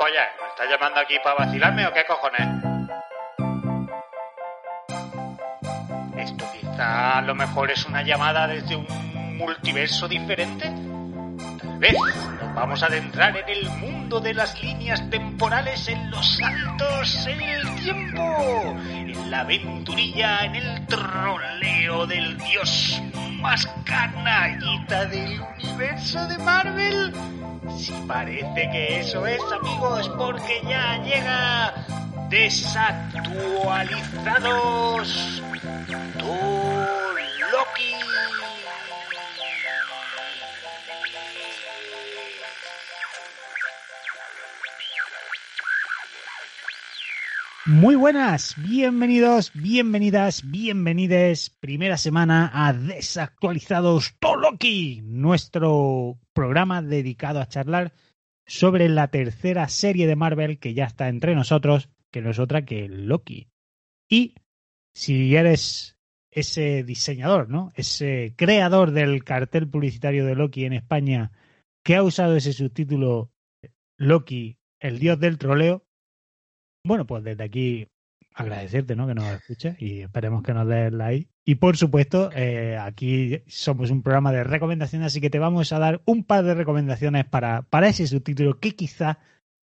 ¿Tú qué polla? es? ¿Me estás llamando aquí para vacilarme o qué cojones? ¿Esto quizá a lo mejor es una llamada desde un multiverso diferente? Tal vez nos vamos a adentrar en el mundo de las líneas temporales, en los saltos en el tiempo, en la aventurilla, en el troleo del dios más canallita del universo de Marvel. Si parece que eso es, amigos, porque ya llega desactualizados. Tu Loki. Muy buenas, bienvenidos, bienvenidas, bienvenides. Primera semana a Desactualizados Toloki, nuestro programa dedicado a charlar sobre la tercera serie de Marvel que ya está entre nosotros, que no es otra que Loki. Y si eres ese diseñador, ¿no? Ese creador del cartel publicitario de Loki en España que ha usado ese subtítulo Loki, el dios del troleo, bueno, pues desde aquí agradecerte, ¿no? Que nos escuches y esperemos que nos des like. Y por supuesto, eh, aquí somos un programa de recomendaciones, así que te vamos a dar un par de recomendaciones para, para ese subtítulo que quizá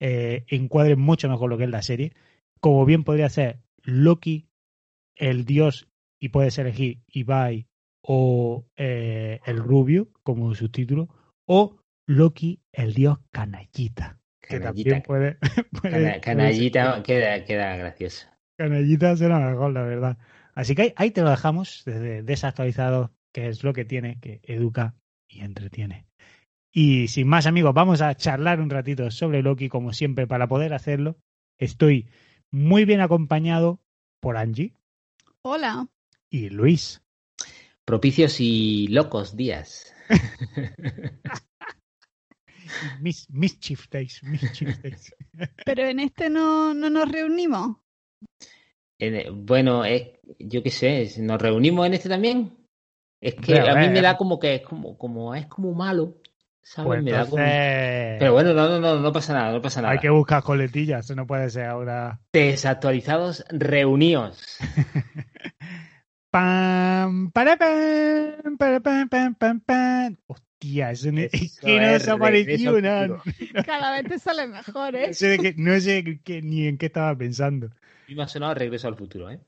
eh, encuadre mucho mejor lo que es la serie. Como bien podría ser Loki, el dios, y puedes elegir Ibai o eh, el Rubio como subtítulo, o Loki, el dios canallita. Que Canallita. también puede, puede- Cana- puede canallita queda, queda gracioso. Canallita será mejor, la verdad. Así que ahí, ahí te lo dejamos, desde desactualizado, que es lo que tiene, que educa y entretiene. Y sin más, amigos, vamos a charlar un ratito sobre Loki, como siempre, para poder hacerlo. Estoy muy bien acompañado por Angie Hola. y Luis. Propicios y locos días. Mis, mischief Days, Mischief Days. Pero en este no, no nos reunimos. Eh, bueno, es, yo qué sé, ¿nos reunimos en este también? Es que a mí me da como que es como, como es como malo, ¿sabes? Pues me da como... Pero bueno, no, no, no, no pasa nada, no pasa nada. hay que buscar coletillas, eso no puede ser ahora. Desactualizados, reuníos. Pam, para, pam, para, pam, pam, pam, pam. Hostia, eso no- es que no al nada. Cada vez te sale mejor, ¿eh? No sé, de qué- no sé qué- ni en qué estaba pensando. Mí me ha sonado regreso al futuro, ¿eh?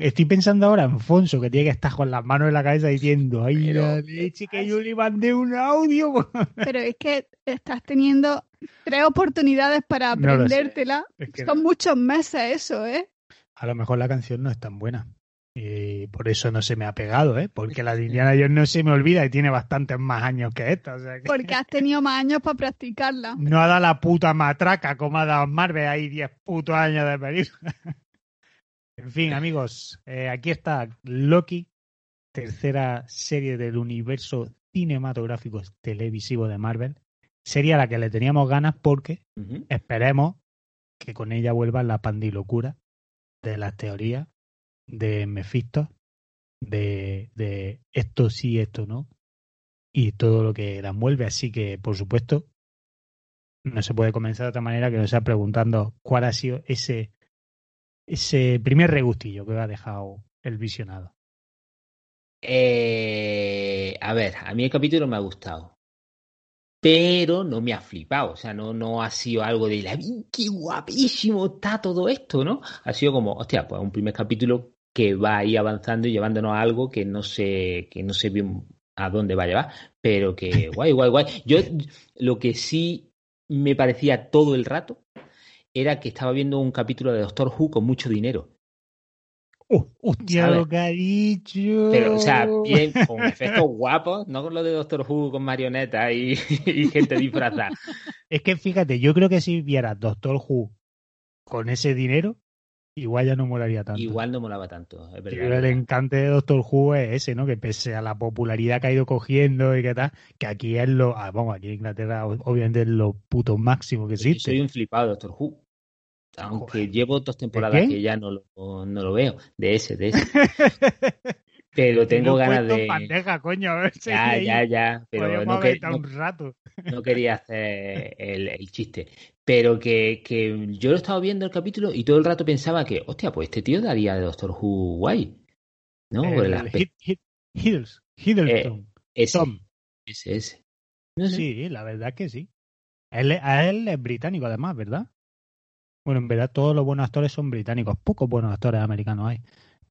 Estoy pensando ahora en Fonso, que tiene que estar con las manos en la cabeza diciendo, ay, Pero- la leche que yo le mandé un audio. Pero es que estás teniendo tres oportunidades para No aprendértela. Es que Son muchos meses eso, ¿eh? a lo mejor la canción no es tan buena. Y por eso no se me ha pegado, ¿eh? Porque la de Indiana Jones no se me olvida y tiene bastantes más años que esta. O sea que Porque has tenido más años para practicarla. no ha dado la puta matraca como ha dado Marvel ahí 10 putos años de película. en fin, amigos, eh, aquí está Loki, tercera serie del universo cinematográfico televisivo de Marvel. Serie a la que le teníamos ganas porque esperemos que con ella vuelva la pandilocura de las teorías de Mephisto, de, de esto sí, esto no, y todo lo que la envuelve. Así que, por supuesto, no se puede comenzar de otra manera que no sea preguntando cuál ha sido ese, ese primer regustillo que ha dejado el visionado. Eh, a ver, a mí el capítulo me ha gustado. pero no me ha flipado, o sea, no, no ha sido algo de la qué guapísimo está todo esto, ¿no? Ha sido como, hostia, pues un primer capítulo que va ahí avanzando y llevándonos a algo que no sé, que no sé bien a dónde va a llevar, pero que guay, guay, guay. Yo lo que sí me parecía todo el rato era que estaba viendo un capítulo de Doctor Who con mucho dinero. Uh, hostia, ¿Sabes? lo que ha dicho. Pero, o sea, bien, con efectos guapos, no con lo de Doctor Who con marionetas y, y gente disfrazada. Es que fíjate, yo creo que si vieras Doctor Who con ese dinero, igual ya no molaría tanto. Igual no molaba tanto, es Yo verdad. creo que el encante de Doctor Who es ese, ¿no? Que pese a la popularidad que ha ido cogiendo y que tal, que aquí es lo, ah, vamos, aquí en Inglaterra obviamente es lo puto máximo que Yo existe. soy un flipado de Doctor Who. Aunque Joder. llevo dos temporadas que ya no lo, no lo veo. De ese, de ese. Pero tengo ganas de. bandeja, coño. a ver si Ya, ya, ya. Pero no, haber que- estado no- un rato. no quería hacer el, el chiste. Pero que, que yo lo estaba viendo el capítulo y todo el rato pensaba que, hostia, pues este tío daría de Doctor Who guay. ¿No? Por el El aspecto. Hid- Hid- Hiddles- Hiddleston. Ese, Tom. ese, ese. No sé. Sí, la verdad que sí. Él, a él es británico, además, ¿verdad? Bueno, en verdad todos los buenos actores son británicos. Pocos buenos actores americanos hay.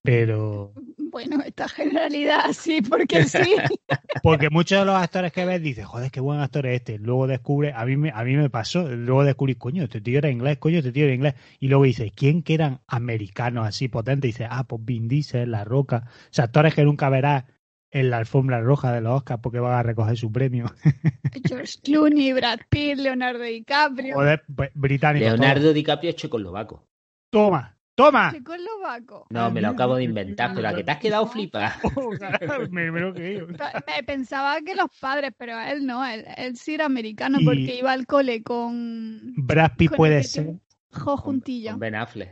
Pero. Bueno, esta generalidad sí, porque sí. Porque muchos de los actores que ves dices, joder, qué buen actor es este. Luego descubre, a mí me, a mí me pasó, luego descubrí, coño, este tío era inglés, coño, este tío era inglés. Y luego dices, ¿quién que eran americanos así potentes? Y dices, ah, pues Vin Diesel, La Roca. O sea, actores que nunca verás en la alfombra roja de los Oscars porque van a recoger su premio. George Clooney, Brad Pitt, Leonardo DiCaprio. Joder, pues, británicos. Leonardo DiCaprio es checoslovaco. Toma, toma. Checoslovaco. No, me lo acabo de inventar, pero a que te has quedado flipa. me, me lo. Me pensaba que los padres, pero él no, él, él sí era americano Y- porque iba al cole con Brad Pitt Con puede ser. Jo Juntillo. Con Ben Affleck.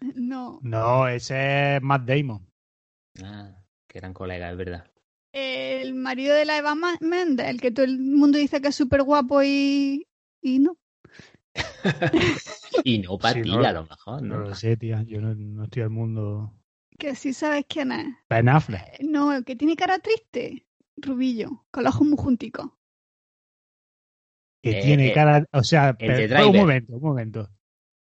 No. No, ese es Matt Damon. Ah, que eran colegas, es verdad. El marido de la Eva Mendes, el que todo el mundo dice que es súper guapo y, y no. Y no para Sí, ti, no, a lo mejor, No ¿no? lo sé, tía. Yo no, no estoy al mundo. Que sí sabes quién es. Ben Affleck. No, el que tiene cara triste. Rubillo, con los ojos muy junticos. que Eh, tiene eh, cara, o sea, pero- un momento, un momento.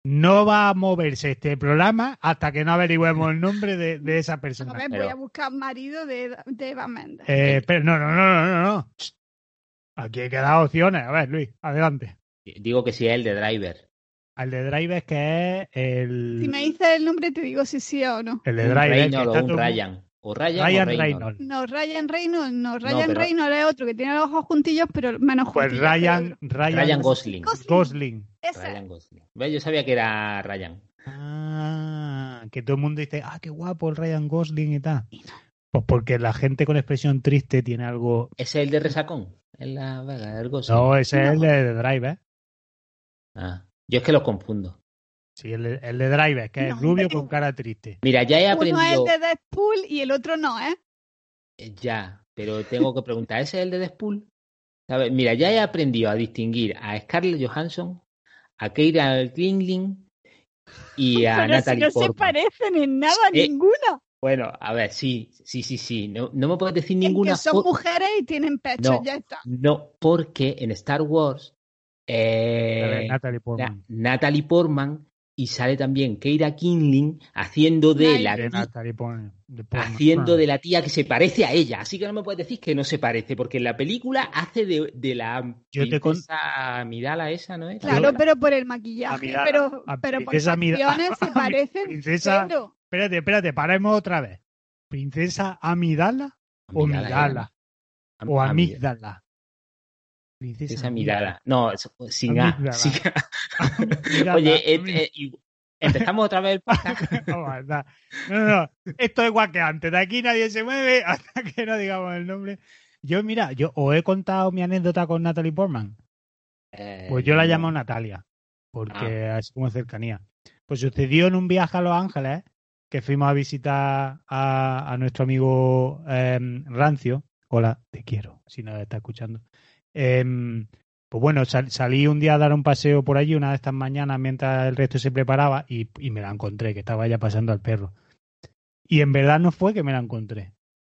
No va a moverse este programa hasta que no averigüemos el nombre de, de esa A persona. ver, pero- voy a buscar marido de, de Eva Mendes. Eh, pero no, no, no, no, no, no. Aquí hay que dar opciones. A ver, Luis, adelante. Digo que sí es el de Driver. Al de Driver que es el, Si me dices el nombre te digo si sí o no. el de Un Driver. que Reynolds está o un todo- Ryan. O Ryan, Ryan o Reynolds. Reynolds. No, Ryan Reynolds, no, Ryan pero- Reynolds es otro que tiene los ojos juntillos, pero menos Pues juntillos. Ryan, Ryan, Ryan Gosling. Gosling. Gosling. Yo sabía que era Ryan. Ah, que todo el mundo dice, ah, qué guapo el Ryan Gosling y tal. Pues porque la gente con expresión triste tiene algo. ¿Ese es el de Resacón? En la Vega, el Gosling. No, ese es el No. de Driver. Ah, yo es que los confundo. Sí, el de, el de Driver, que es No, rubio con cara triste. Mira, ya he Uno es aprendido. el de Deadpool y el otro no, ¿eh? Eh, Ya, pero tengo que preguntar, ¿ese es el de Deadpool? ¿Sabes? Mira, ya he aprendido a distinguir a Scarlett Johansson, a Keira Kingling y a pero si Natalie no se Portman. parecen en nada Eh, ninguna. Bueno, a ver, sí, sí, sí, sí. No, no me puedes decir Es ninguna que son mujeres y tienen pechos, No. ya está. No, porque en Star Wars eh, Natalie Na- Portman. Natalie Portman y sale también Keira Kingling haciendo de la De tía- Natalie Portman. de Portman. haciendo de la tía que se parece a ella. Así que no me puedes decir que no se parece, porque en la película hace de, de la Yo te con- princesa Midala esa, ¿no es? Claro, pero por el maquillaje. Amidala, pero a pero por Amidala. facciones se parecen. Princesa-. Espérate, espérate, paremos otra vez. ¿Princesa Amidala o Amidala, Midala? O Amidala. Amígdala. Princesa Midala. No, sin A. Sin Oye, eh, eh, empezamos otra vez el. No, no, no. Esto es igual que antes. De aquí nadie se mueve hasta que no digamos el nombre. Yo, mira, yo os he contado mi anécdota con Natalie Portman. Eh, Pues yo la llamo Natalia, porque así como cercanía. Pues sucedió en un viaje a Los Ángeles, que fuimos a visitar a, a nuestro amigo Rancio. Hola, te quiero, si no está escuchando. Em, pues bueno, sal- salí un día a dar un paseo por allí, una de estas mañanas, mientras el resto se preparaba, y, me la encontré, que estaba ya pasando al perro. Y en verdad no fue que me la encontré.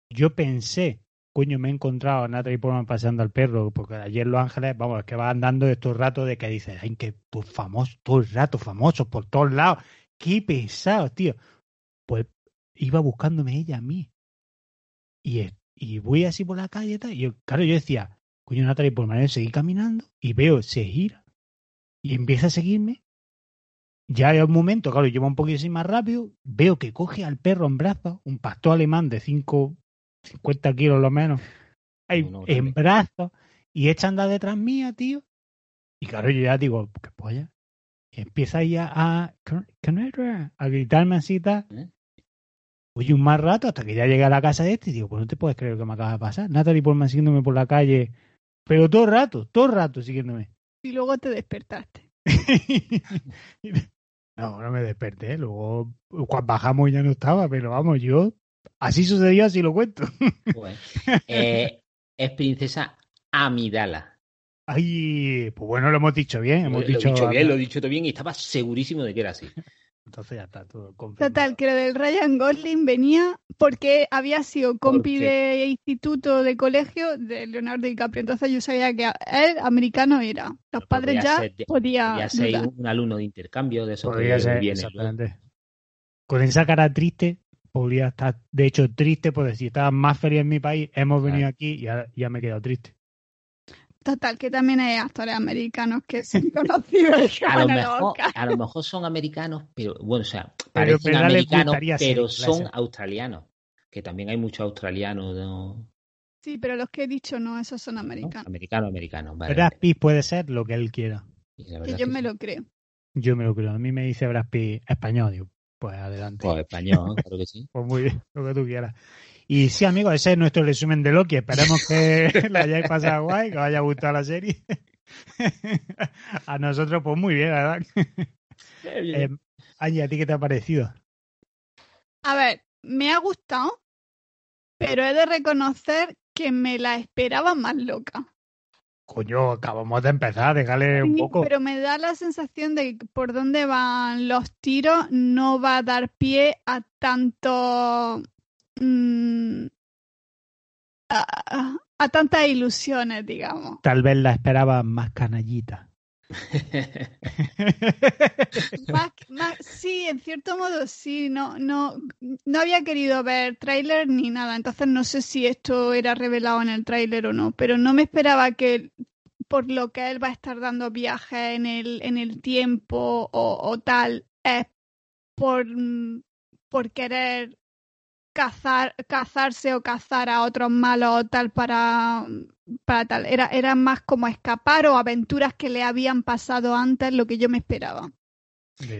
Yo pensé coño, me he encontrado a Natalie Portman paseando al perro, porque ayer Los Ángeles, vamos, es que va andando estos ratos de que dices, ay, que pues famoso, todo el rato, famosos por todos lados, qué pesado, tío. Pues iba buscándome ella a mí. Y, voy así por la calle y y yo, claro, yo decía, coño, Natalie Portman, yo seguí caminando y veo, se gira y empieza a seguirme. Ya hay un momento, claro, lleva un poquito así más rápido, veo que coge al perro en brazos, un pastor alemán de 5, 50 kilos lo menos, No, en brazos, y echa a andar detrás mía, tío. Y claro, yo ya digo, ¿qué polla? Y empieza ahí a, a, a gritarme así tal. ¿Eh? Oye, un más rato hasta que ya llegué a la casa de este y digo, pues no te puedes creer lo que me acaba de pasar. Natalie Portman siguiéndome por la calle, pero todo el rato, todo el rato siguiéndome. Y luego te despertaste. no, no me desperté. Luego, cuando bajamos ya no estaba, pero vamos, yo. Así sucedió, así lo cuento. Joder. Eh, es princesa Amidala. Ay, pues bueno, lo hemos dicho bien. Hemos lo, dicho, he dicho bien, lo he dicho todo bien y estaba segurísimo de que era así. Entonces ya está todo confirmado. Total, que lo del Ryan Gosling venía porque había sido compi de instituto de colegio de Leonardo DiCaprio. Entonces yo sabía que él americano era. Los Pero padres ya ser podía Ya ser un alumno de intercambio de esos Podría que ser, viene. Con esa cara triste, podría estar, de hecho, triste, porque si estaba más feliz en mi país, hemos venido Claro. aquí y ya, ya me he quedado triste. Total, que también hay actores americanos que son conocidos A lo, mejor, a lo mejor son americanos, pero bueno, o sea, Pero en parecen verdad les americanos, pero son australianos. Que también hay muchos australianos, ¿no? Sí, pero los que he dicho no, esos son ¿No? americanos. Americanos, americanos. Vale, Brad. Pitt puede ser lo que él quiera. Que yo que me sí. lo creo. Yo me lo creo. A mí me dice Brad Pitt español, digo, pues adelante. Pues español, claro que sí. Pues muy bien, lo que tú quieras. Y sí, amigos, ese es nuestro resumen de Loki. Esperemos que la hayáis pasado guay, que os haya gustado la serie. A nosotros, pues muy bien, la verdad. Eh, Angie, ¿a ti qué te ha parecido? A ver, me ha gustado, pero he de reconocer que me la esperaba más loca. Coño, acabamos de empezar, déjale un Sí, poco. Pero me da la sensación de que por dónde van los tiros no va a dar pie a tanto. Mm, a, a tantas ilusiones, digamos. Tal vez la esperaba más canallita. Más, más- sí, en cierto modo sí, no, no, no había querido ver tráiler ni nada, entonces no sé si esto era revelado en el tráiler o no, pero no me esperaba que por lo que él va a estar dando viajes en el, en el tiempo o, o tal, es por, mm, por querer cazar, cazarse o cazar a otros malos o tal para, para tal. Era, era más como escapar o aventuras que le habían pasado antes lo que yo me esperaba.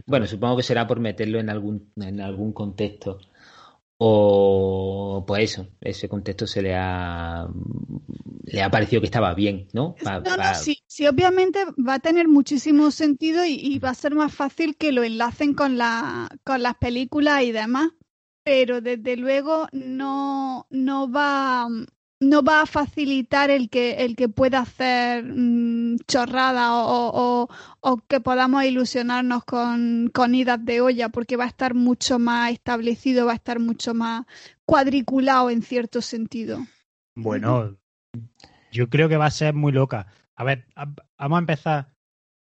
Bueno, supongo que será por meterlo en algún, en algún contexto. O pues eso, ese contexto se le ha le ha parecido que estaba bien, ¿no? Pa- No, no, pa- sí, sí, obviamente va a tener muchísimo sentido y, y va a ser más fácil que lo enlacen con, la, con las películas y demás, pero desde luego no, no va no va a facilitar el que el que pueda hacer mm, chorrada o, o- o que podamos ilusionarnos con, con idas de olla, porque va a estar mucho más establecido, va a estar mucho más cuadriculado en cierto sentido. Bueno, yo creo que va a ser muy loca. A ver, vamos a empezar.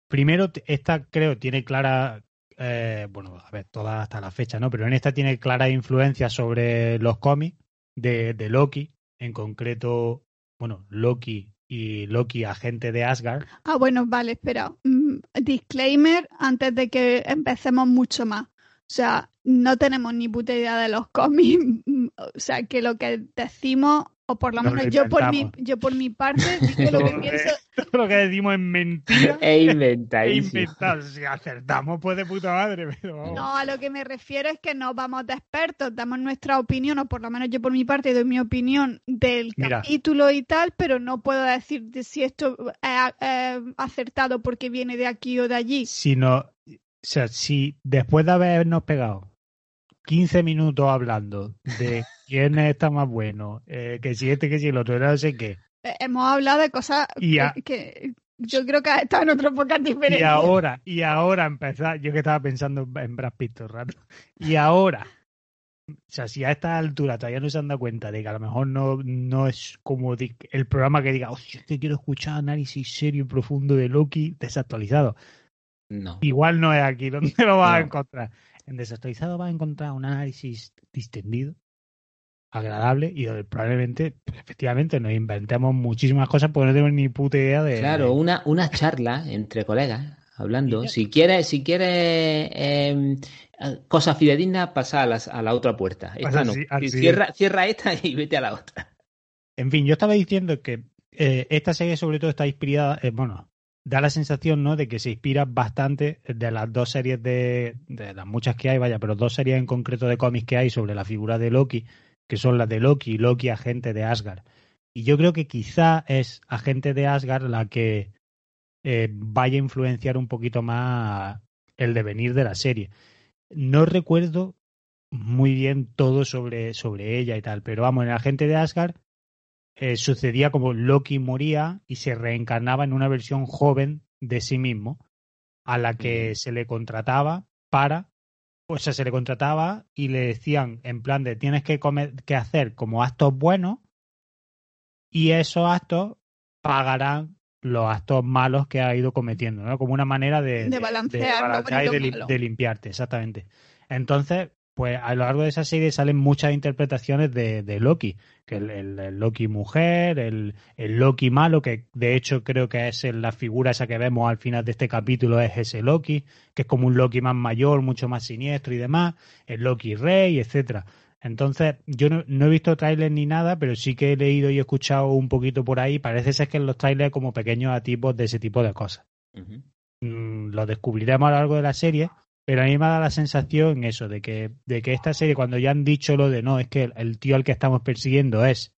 Primero, esta creo tiene clara, eh, bueno, a ver, todas hasta la fecha, ¿no? Pero en esta tiene clara influencia sobre los cómics de, de Loki, en concreto, bueno, Loki y Loki, agente de Asgard. Ah, bueno, vale, espera. Mm, disclaimer antes de que empecemos mucho más. O sea, no tenemos ni puta idea de los cómics. Mm, O sea, que lo que decimos, o por lo Nos lo menos yo por mi, yo por mi parte, digo lo que Todo, pienso. Todo lo que decimos es mentira e inventadísimo. inventado. Si acertamos, pues de puta madre, pero vamos. No, a lo que me refiero es que no vamos de expertos, damos nuestra opinión, o por lo menos yo por mi parte doy mi opinión del Mira. capítulo y tal, pero no puedo decir de si esto es es acertado porque viene de aquí o de allí. si no, o sea, si después de habernos pegado 15 minutos hablando de quién está más bueno, eh, que si este, que si el otro, no sé qué, Eh, hemos hablado de cosas a- que, que yo creo que ha estado en otro podcast diferente. y ahora, y ahora empezar, yo que estaba pensando en Brad Pitt todo el rato, y ahora o sea, si a esta altura todavía no se han dado cuenta de que a lo mejor no, no es como el programa que diga, hostia, es que quiero escuchar análisis serio y profundo de Loki desactualizado. No. Igual no es aquí donde lo vas a encontrar. En desactualizado vas a encontrar un análisis distendido, agradable y donde probablemente, pues, efectivamente, nos inventemos muchísimas cosas porque no tenemos ni puta idea de. Claro, una, una charla entre colegas, hablando. Si quieres, si quieres eh, eh, cosas fidedignas, pasa a, las- a la otra puerta. Esta Pasa no. así- así. Cierra, cierra esta y vete a la otra. En fin, yo estaba diciendo que eh, esta serie sobre todo está inspirada, eh, bueno, da la sensación, ¿no? De que se inspira bastante de las dos series de, de las muchas que hay, vaya, pero dos series en concreto de cómics que hay sobre la figura de Loki, que son las de Loki y Loki agente de Asgard. Y yo creo que quizá es agente de Asgard la que eh, vaya a influenciar un poquito más el devenir de la serie. No recuerdo muy bien todo sobre, sobre ella y tal, pero vamos, en agente de Asgard eh, sucedía como Loki moría y se reencarnaba en una versión joven de sí mismo, a la que se le contrataba para, o sea, se le contrataba y le decían en plan de tienes que, comer, que hacer como actos buenos y esos actos pagarán los actos malos que ha ido cometiendo, ¿no? Como una manera de, De balancear y y de, malo. de limpiarte, exactamente. Entonces, pues a lo largo de esa serie salen muchas interpretaciones de, de Loki, que el, el- el Loki mujer, el, el Loki malo, que de hecho creo que es la figura esa que vemos al final de este capítulo, es ese Loki, que es como un Loki más mayor, mucho más siniestro y demás, el Loki rey, etcétera. Entonces, yo no, no he visto trailers ni nada, pero sí que he leído y he escuchado un poquito por ahí. Parece ser que en los trailers como pequeños atipos de ese tipo de cosas mm, lo descubriremos a lo largo de la serie, pero a mí me da la sensación eso, de que, de que esta serie, cuando ya han dicho lo de no, es que el, el tío al que estamos persiguiendo es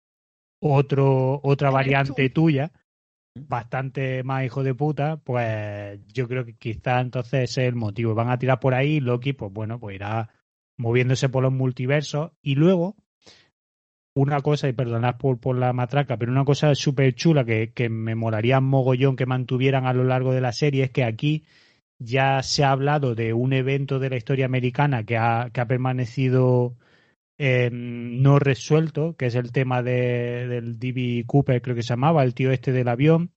otro, otra variante tuya, bastante más hijo de puta, pues yo creo que quizá entonces ese es el motivo. Van a tirar por ahí Loki, pues bueno, pues irá moviéndose por los multiversos. Y luego una cosa, y perdonad por, por la matraca, pero una cosa súper chula que, que me molaría mogollón que mantuvieran a lo largo de la serie es que aquí ya se ha hablado de un evento de la historia americana que ha, que ha permanecido eh, no resuelto, que es el tema de, del D.B. Cooper, creo que se llamaba, el tío este del avión,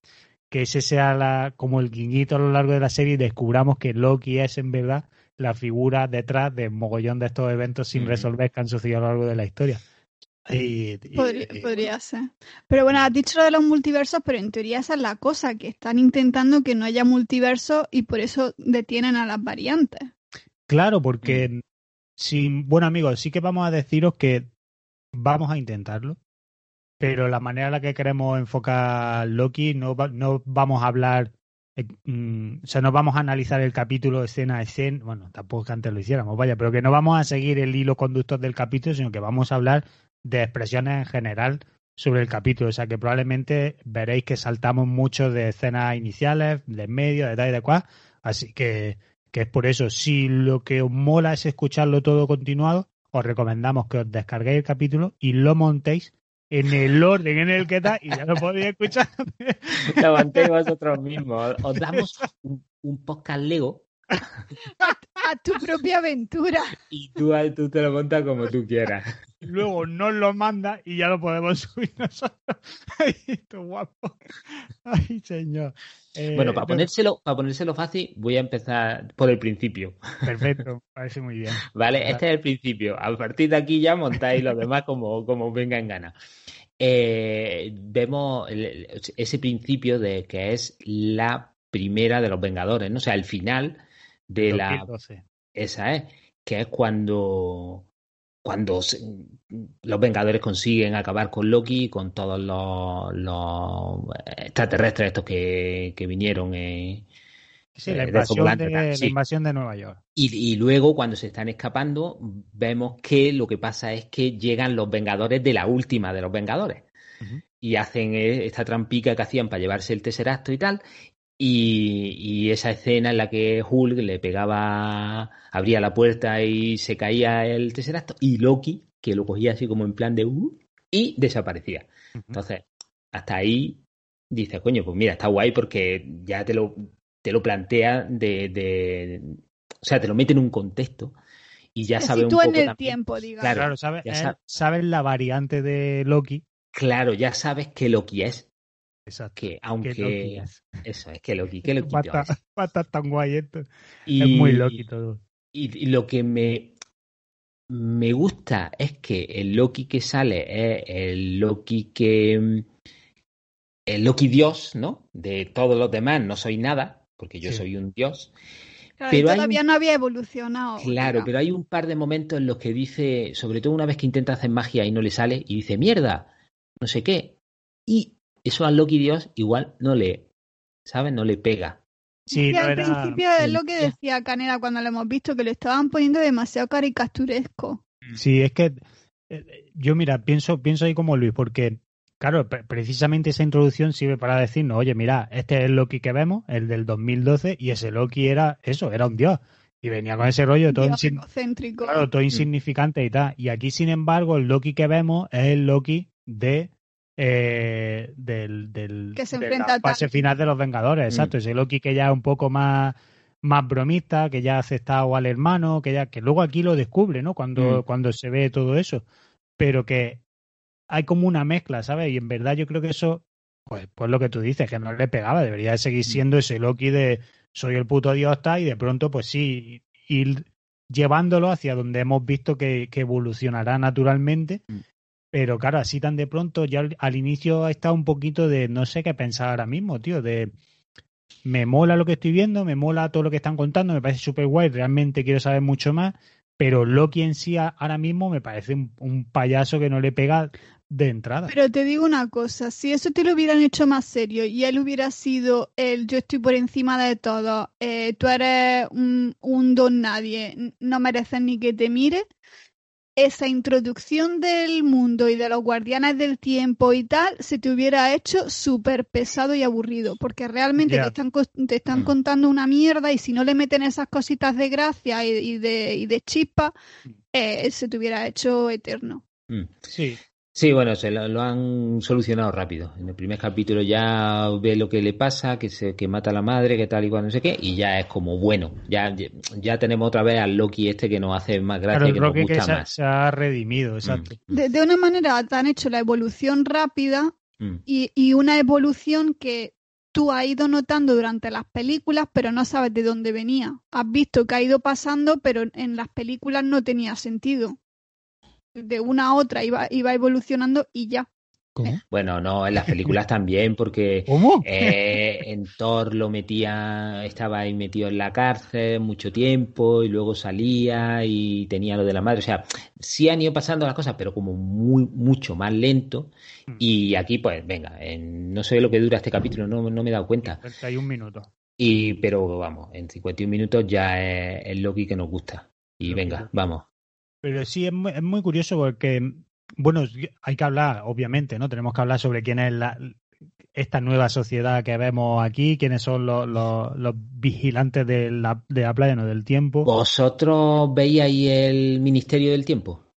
que ese sea la, como el guiñito a lo largo de la serie y descubramos que Loki es en verdad la figura detrás de mogollón de estos eventos sin resolver que han sucedido a lo largo de la historia. Y- y- Podría, y- podría ser. Pero bueno, has dicho lo de los multiversos, pero en teoría esa es la cosa, que están intentando que no haya multiverso y por eso detienen a las variantes. Claro, porque sí, bueno amigos, sí que vamos a deciros que vamos a intentarlo, pero la manera en la que queremos enfocar Loki no, va- no vamos a hablar, eh, mm, o sea, no vamos a analizar el capítulo escena a escena, bueno, tampoco que antes lo hiciéramos, vaya, pero que no vamos a seguir el hilo conductor del capítulo, sino que vamos a hablar de expresiones en general sobre el capítulo, o sea que probablemente veréis que saltamos mucho de escenas iniciales, de medio, de tal y de cual, así que que es por eso, si lo que os mola es escucharlo todo continuado, os recomendamos que os descarguéis el capítulo y lo montéis en el orden en el que está y ya lo podéis escuchar. Lo aguantéis vosotros mismos. Os damos un, un podcast Lego A tu propia aventura. y tú, tú te lo montas como tú quieras. Luego nos lo manda y ya lo podemos subir nosotros. Ay, esto guapo. Ay, señor. Eh, Bueno, para ponérselo, para ponérselo fácil, voy a empezar por el principio. Perfecto, parece muy bien. ¿Vale? Este es el principio. A partir de aquí ya montáis los demás como, como os venga en gana. Eh, vemos el- ese principio de que es la primera de los Vengadores, ¿no? O sea, el final de la, 2012. esa es, que es cuando, cuando se- los Vengadores consiguen acabar con Loki y con todos los, los extraterrestres estos que, que vinieron. eh, Sí, eh, la de invasión de, la invasión de Nueva York. Y, y luego, cuando se están escapando, vemos que lo que pasa es que llegan los Vengadores de la última de los Vengadores. Y hacen eh, esta trampica que hacían para llevarse el Tesseracto y tal. Y, y esa escena en la que Hulk le pegaba, abría la puerta y se caía el Tesseracto. Y Loki, que lo cogía así como en plan de uh, y desaparecía. Entonces, hasta ahí dices, coño, pues mira, está guay porque ya te lo, te lo plantea de, de- O sea, te lo mete en un contexto y ya Se sabe un sitúa poco en el también- tiempo, digamos. Claro, Claro, sabes, sabes la variante de Loki. Claro, ya sabes que Loki es, Exacto. que que aunque es. eso es que Loki, que Loki Va a estar- es. va a estar tan guay esto. Y, Es muy Loki todo. Y, y lo que me, me gusta es que el Loki que sale es el Loki que. El Loki Dios, ¿no? De todos los demás no soy nada, porque yo Sí. soy un Dios. Claro, pero todavía un- no había evolucionado. Claro, digamos. pero hay un par de momentos en los que dice, sobre todo una vez que intenta hacer magia y no le sale, y dice, mierda, no sé qué. Y eso al Loki Dios igual no le, ¿sabes? No le pega. Sí, Y no al era- principio es lo que decía Canela cuando lo hemos visto, que lo estaban poniendo demasiado caricaturesco. Sí, es que eh, yo, mira, pienso, pienso ahí como Luis, porque, claro, pre- precisamente esa introducción sirve para decirnos, oye, mira, este es el Loki que vemos, el del 2012, y ese Loki era eso, era un dios. Y venía con ese rollo todo, insin- claro, todo insignificante y tal. Y aquí, sin embargo, el Loki que vemos es el Loki de eh, del, del Que se de enfrenta la a fase Thanos. final de los Vengadores, exacto. Ese Loki que ya es un poco más más bromista, que ya ha aceptado al hermano, que ya que luego aquí lo descubre, ¿no? Cuando Mm. cuando se ve todo eso, pero que hay como una mezcla, ¿sabes? Y en verdad yo creo que eso pues pues lo que tú dices, que no le pegaba, debería de seguir siendo ese Loki de soy el puto dios está y de pronto pues sí ir llevándolo hacia donde hemos visto que, que evolucionará naturalmente. Mm. Pero claro, así tan de pronto, ya al, inicio ha estado un poquito de no sé qué pensar ahora mismo, tío, de me mola lo que estoy viendo, me mola todo lo que están contando, me parece súper guay, realmente quiero saber mucho más, pero Loki en sí ahora mismo me parece un, payaso que no le pega de entrada. Pero te digo una cosa, si eso te lo hubieran hecho más serio y él hubiera sido el yo estoy por encima de todo, eh, tú eres un, un don nadie, no mereces ni que te mire, esa introducción del mundo y de los guardianes del tiempo y tal, se te hubiera hecho súper pesado y aburrido, porque realmente te están, te están Mm. contando una mierda y si no le meten esas cositas de gracia y, y de, y de chispa, eh, se te hubiera hecho eterno. Mm. Sí, Sí, bueno, se lo, lo han solucionado rápido. En el primer capítulo ya ve lo que le pasa, que se que mata a la madre, que tal y cual no sé qué, y ya es como bueno. Ya, ya tenemos otra vez al Loki este que nos hace más gracia claro, que nos Roque que gusta se, más. se ha redimido, exacto. Mm, De, de una manera te han hecho la evolución rápida mm, y, y una evolución que tú has ido notando durante las películas, pero no sabes de dónde venía. Has visto que ha ido pasando, pero en las películas no tenía sentido. De una a otra iba, iba evolucionando y ya. ¿Cómo? Bueno, no, en las películas también, porque ¿Cómo? eh, en Thor lo metía, estaba ahí metido en la cárcel mucho tiempo y luego salía y tenía lo de la madre. O sea, sí han ido pasando las cosas, pero como muy, mucho más lento. Mm. Y aquí, pues, venga, en- no sé lo que dura este capítulo, no, no me he dado cuenta. 31 minutos. Y, pero vamos, en 51 minutos ya es el Loki que nos gusta. Y Loki, venga, vamos. Pero sí, es muy, es muy curioso porque, bueno, hay que hablar, obviamente, ¿no? Tenemos que hablar sobre quién es la, esta nueva sociedad que vemos aquí, quiénes son los, los, los vigilantes de la, de la playa, no del tiempo. ¿Vosotros ahí el Ministerio del Tiempo?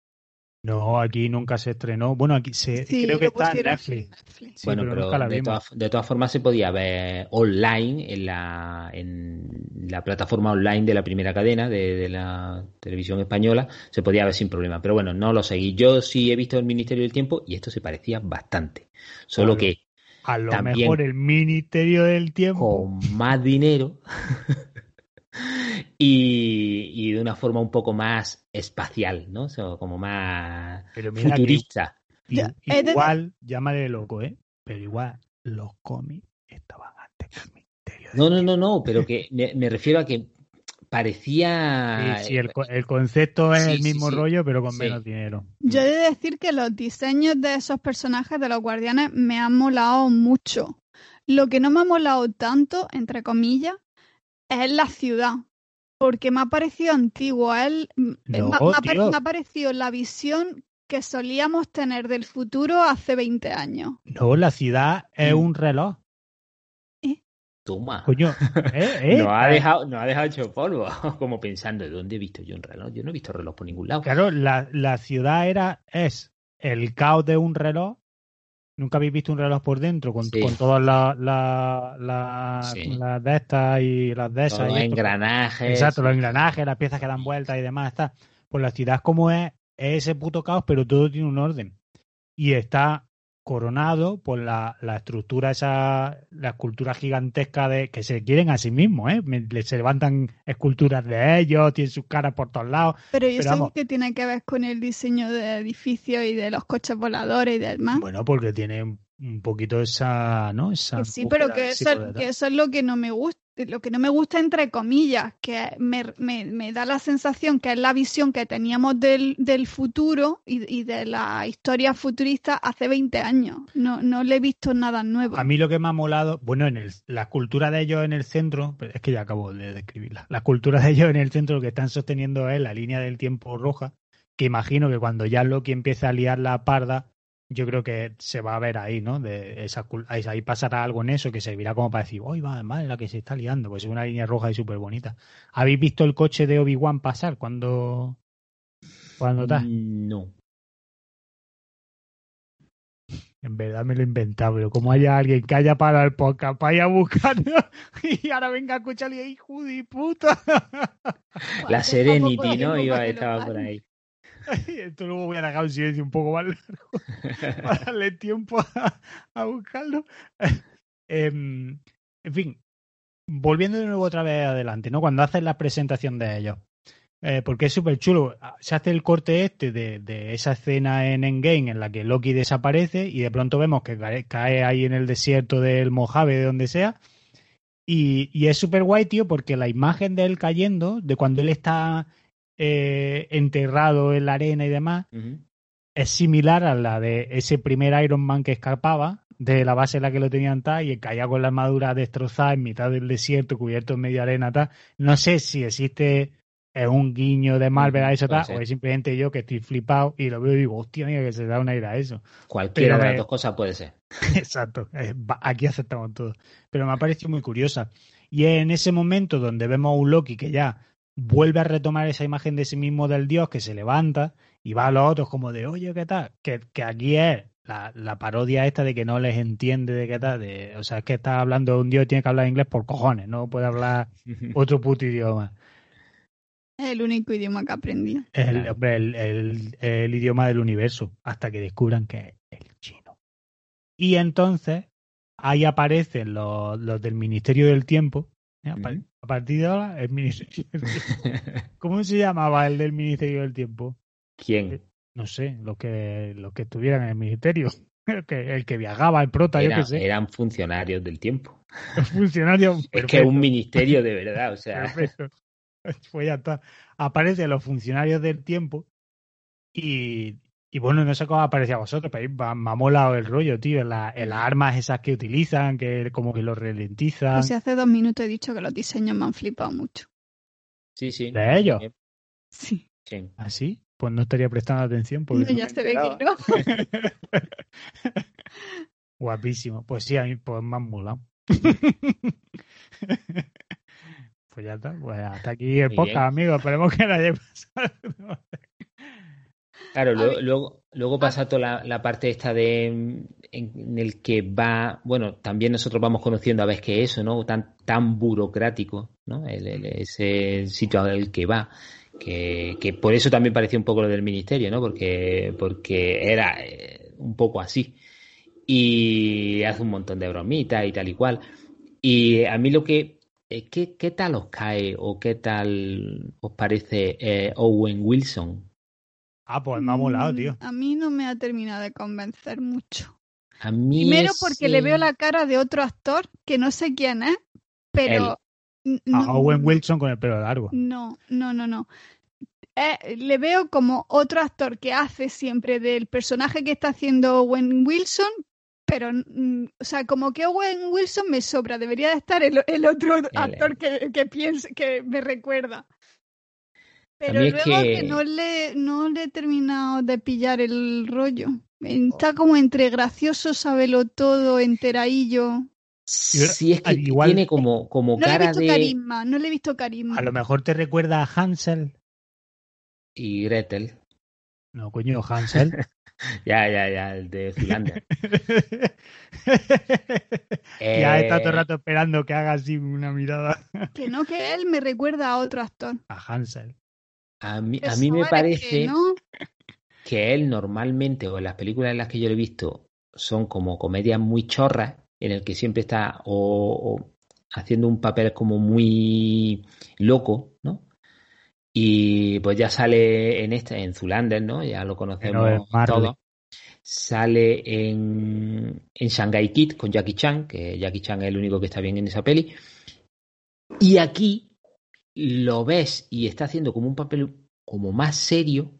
No, aquí nunca se estrenó. Bueno, aquí se, Sí, creo que está en Netflix. en Netflix. Sí, bueno, pero pero, nunca la de, todas, de todas formas se podía ver online en la, en la plataforma online de la primera cadena de, de la televisión española, se podía ver sin problema. Pero bueno, no lo seguí. Yo sí he visto el Ministerio del Tiempo y esto se parecía bastante. Solo Claro. que A lo También- mejor el Ministerio del Tiempo. con más dinero y, y de una forma un poco más espacial, ¿no? O sea, como más Pero mira que futurista. i- Ya, es de- igual, llámale loco, ¿eh? Pero igual, los cómics estaban antes que el No, no, no, no, pero que me, me refiero a que parecía... Sí, sí, el, el concepto es Sí, el sí, mismo sí. rollo, pero con Sí. menos dinero. Yo he de decir que los diseños de esos personajes de los guardianes me han molado mucho. Lo que no me ha molado tanto, entre comillas, es la ciudad. Porque me ha parecido antiguo. Él, No, me, ha- me parecido la visión que solíamos tener del futuro hace 20 años. No, la ciudad es Mm. un reloj. Toma. Coño, ¿eh? ¿eh? No ha dejado, no ha dejado hecho polvo, como pensando, ¿dónde he visto yo un reloj? Yo no he visto reloj por ningún lado. Claro, la, la ciudad era, es el caos de un reloj. Nunca habéis visto un reloj por dentro, con, Sí. con todas las la, la- Sí. de estas y las de esas. Los esto. engranajes. Exacto, los engranajes, las piezas que dan vueltas y demás. Está. pues la ciudad como es, es ese puto caos, pero todo tiene un orden. Y está coronado por la, la estructura esa, la escultura gigantesca de que se quieren a sí mismos, ¿eh? Se levantan esculturas de ellos, tienen sus caras por todos lados. Pero ¿y Pero eso vamos. que tiene que ver con el diseño de edificios y de los coches voladores y demás. Bueno, porque tiene un- poquito esa, ¿no? Esa Que sí, pero que eso, que eso es lo que no me gusta, lo que no me gusta entre comillas, que me, me- me da la sensación que es la visión que teníamos del, del futuro y, y de la historia futurista hace 20 años. No, no le he visto nada nuevo. A mí lo que me ha molado, bueno, en el, la escultura de ellos en el centro, es que ya acabo de describirla, la escultura de ellos en el centro lo que están sosteniendo es la línea del tiempo roja, que imagino que cuando ya Loki empiece a liar la parda, yo creo que se va a ver ahí, ¿no? De esa, cul- ahí, pasará algo en eso que servirá como para decir, ¡ay, va, madre la que se está liando! Pues es una línea roja y súper bonita. ¿Habéis visto el coche de Obi-Wan pasar cuando, cuando tal? Mm, No. En verdad me lo he inventado, pero como haya alguien que haya parado el podcast para ir a buscarlo y ahora venga a escucharlo y hijo de puta. La qué Serenity, ¿no? Iba, estaba por ahí. Esto luego voy a dejar un silencio un poco más largo para darle tiempo a, buscarlo. Em, en fin, volviendo de nuevo otra vez adelante, ¿no? Cuando haces la presentación de ellos. Eh, porque es súper chulo. Se hace el corte este de, esa escena en Endgame en la que Loki desaparece y de pronto vemos que cae ahí en el desierto del Mojave, de donde sea. Y, y es súper guay, tío, porque la imagen de él cayendo, de cuando él está eh, enterrado en la arena y demás, es similar a la de ese primer Iron Man que escapaba de la base en la que lo tenían tal y caía con la armadura destrozada en mitad del desierto, cubierto en medio arena tal. No sé si existe eh, un guiño de Marvel a eso tal, o es simplemente yo que estoy flipado y lo veo y digo, hostia, mira que se da un aire a eso. Cualquiera Pero, de las dos cosas puede ser. Exacto, eh, aquí aceptamos todo. Pero me ha parecido muy curiosa. Y es en ese momento donde vemos a un Loki que ya vuelve a retomar esa imagen de sí mismo del dios, que se levanta y va a los otros como de, oye, ¿qué tal? Que, que aquí es la, la parodia esta de que no les entiende de qué tal. De, o sea, es que está hablando de un dios y tiene que hablar inglés por cojones, no puede hablar otro puto idioma. Es el único idioma que aprendí. Es el, Claro. hombre, el, el- el idioma del universo, hasta que descubran que es el chino. Y entonces, ahí aparecen los, los del Ministerio del Tiempo. ¿eh? A, partir de ahora, el Ministerio del Tiempo. ¿Cómo se llamaba el del Ministerio del Tiempo? ¿Quién? No sé, los que, los que estuvieran en el Ministerio. El que, el que viajaba, el prota, yo Era- qué sé. eran funcionarios del tiempo. El funcionario. Es que es un ministerio de verdad, o sea. Perfecto. Pues ya está. Aparecen los funcionarios del tiempo y, y bueno, no sé cómo aparece a vosotros, pero me ha molado el rollo, tío. En, la- en las armas esas que utilizan, que como que lo ralentizan. Pues si hace dos minutos he dicho que los diseños me han flipado mucho. Sí, sí. ¿De ellos? Sí. Sí. ¿Así? Pues no estaría prestando atención. Porque No, ya se ve que no. Guapísimo. Pues sí, a mí pues me han molado. pues ya está. Pues hasta aquí el podcast, amigos. Esperemos que no haya pasado. Claro, luego, luego, luego pasa toda la, la parte esta de en, en el que va, bueno, también nosotros vamos conociendo a ver qué es eso, ¿no? Tan, tan burocrático, ¿no? El- el- ese sitio al que va. Que, que por eso también parecía un poco lo del ministerio, ¿no? Porque, porque era eh, un poco así. Y hace un montón de bromitas y tal y cual. Y a mí lo que. eh, ¿Qué, qué tal os cae o qué tal os parece eh, Owen Wilson? Ah, pues me ha molado, Mm, tío. A mí no me ha terminado de convencer mucho. A mí Primero ese- porque le veo la cara de otro actor que no sé quién es, pero... A no- Owen Wilson con el pelo largo. No, no, no, no. Eh, le veo como otro actor que hace siempre del personaje que está haciendo Owen Wilson, pero, mm, o sea, como que Owen Wilson me sobra, debería de estar el, el otro actor que, que piense, que me recuerda. Pero mí es luego que... que- no le no le he terminado de pillar el rollo. Está como entre gracioso, sabelo todo, enteraillo. Sí, es que igual- tiene como, como No le he cara visto de. carisma, no le he visto carisma. A lo mejor te recuerda a Hansel. Y Gretel. No, coño, Hansel. Ya, ya, ya, el de Finlandia. ya Eh, está todo el rato esperando que haga así una mirada Que no, que él me recuerda a otro actor. a Hansel. A mí, a mí me parece que no. que él normalmente, o en las películas en las que yo lo he visto, son como comedias muy chorras, en el que siempre está o, o haciendo un papel como muy loco, ¿no? Y pues ya sale en esta, en Zulander, ¿no? Ya lo conocemos todos. Sale en, en Shanghai Kid con Jackie Chan, que Jackie Chan es el único que está bien en esa peli. Y aquí lo ves y está haciendo como un papel como más serio,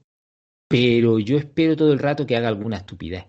pero yo espero todo el rato que haga alguna estupidez.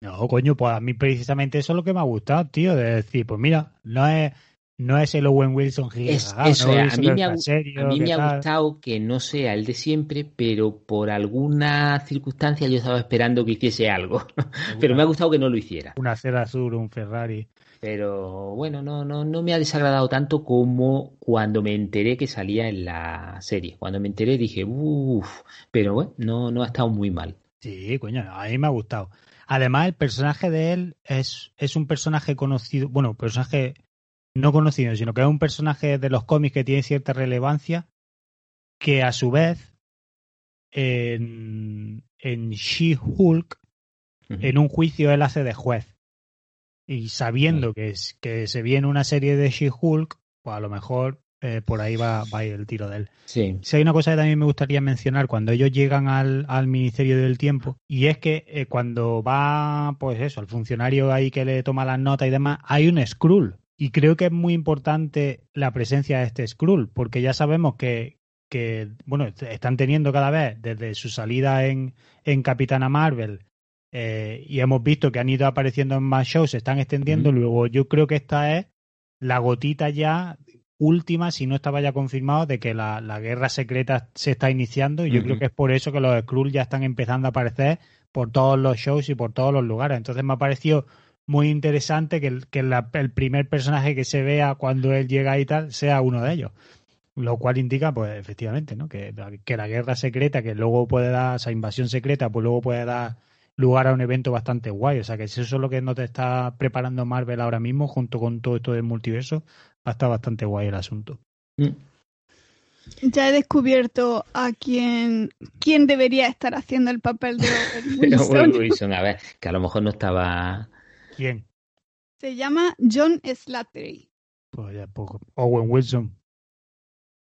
No, coño, pues a mí precisamente eso es lo que me ha gustado, tío, de decir, pues mira, no es, no es el Owen Wilson Es, giga, eso no es, es a mí me ha, tan gu- serio, a mí que me ha tal. gustado que no sea el de siempre, pero por alguna circunstancia yo estaba esperando que hiciese algo. Pero me ha gustado que no lo hiciera. Una cera azul, un Ferrari. Pero bueno, no, no, no me ha desagradado tanto como cuando me enteré que salía en la serie. Cuando me enteré dije, uff, pero bueno, no, no ha estado muy mal. Sí, coño, a mí me ha gustado. Además, el personaje de él es, es un personaje conocido, bueno, personaje no conocido, sino que es un personaje de los cómics que tiene cierta relevancia, que a su vez en, en She-Hulk, en un juicio él hace de juez. Y sabiendo que, es, que se viene una serie de She-Hulk, pues a lo mejor eh, por ahí va, va a ir el tiro de él. Sí. Si hay una cosa que también me gustaría mencionar cuando ellos llegan al, al Ministerio del Tiempo, y es que eh, cuando va, pues eso, el funcionario ahí que le toma las notas y demás, hay un Skrull. Y creo que es muy importante la presencia de este Skrull, porque ya sabemos que, que bueno, est- están teniendo cada vez, desde su salida en, en Capitana Marvel, eh, y hemos visto que han ido apareciendo en más shows, se están extendiendo, luego yo creo que esta es la gotita ya última, si no estaba ya confirmado, de que la, la guerra secreta se está iniciando y yo creo que es por eso que los Skrull ya están empezando a aparecer por todos los shows y por todos los lugares. Entonces me ha parecido muy interesante que, el, que la- el primer personaje que se vea cuando él llega y tal sea uno de ellos. Lo cual indica, pues efectivamente, ¿no? Que, que la guerra secreta, que luego puede dar, esa invasión secreta, pues luego puede dar lugar a un evento bastante guay. O sea, que si eso es lo que no te está preparando Marvel ahora mismo, junto con todo esto del multiverso, va a estar bastante guay el asunto. Ya he descubierto a quién, quién debería estar haciendo el papel de Owen Pero Wilson. bueno, Wilson, a ver, que a lo mejor no estaba. ¿Quién? Se llama John Slattery. Pues ya poco. Owen Wilson.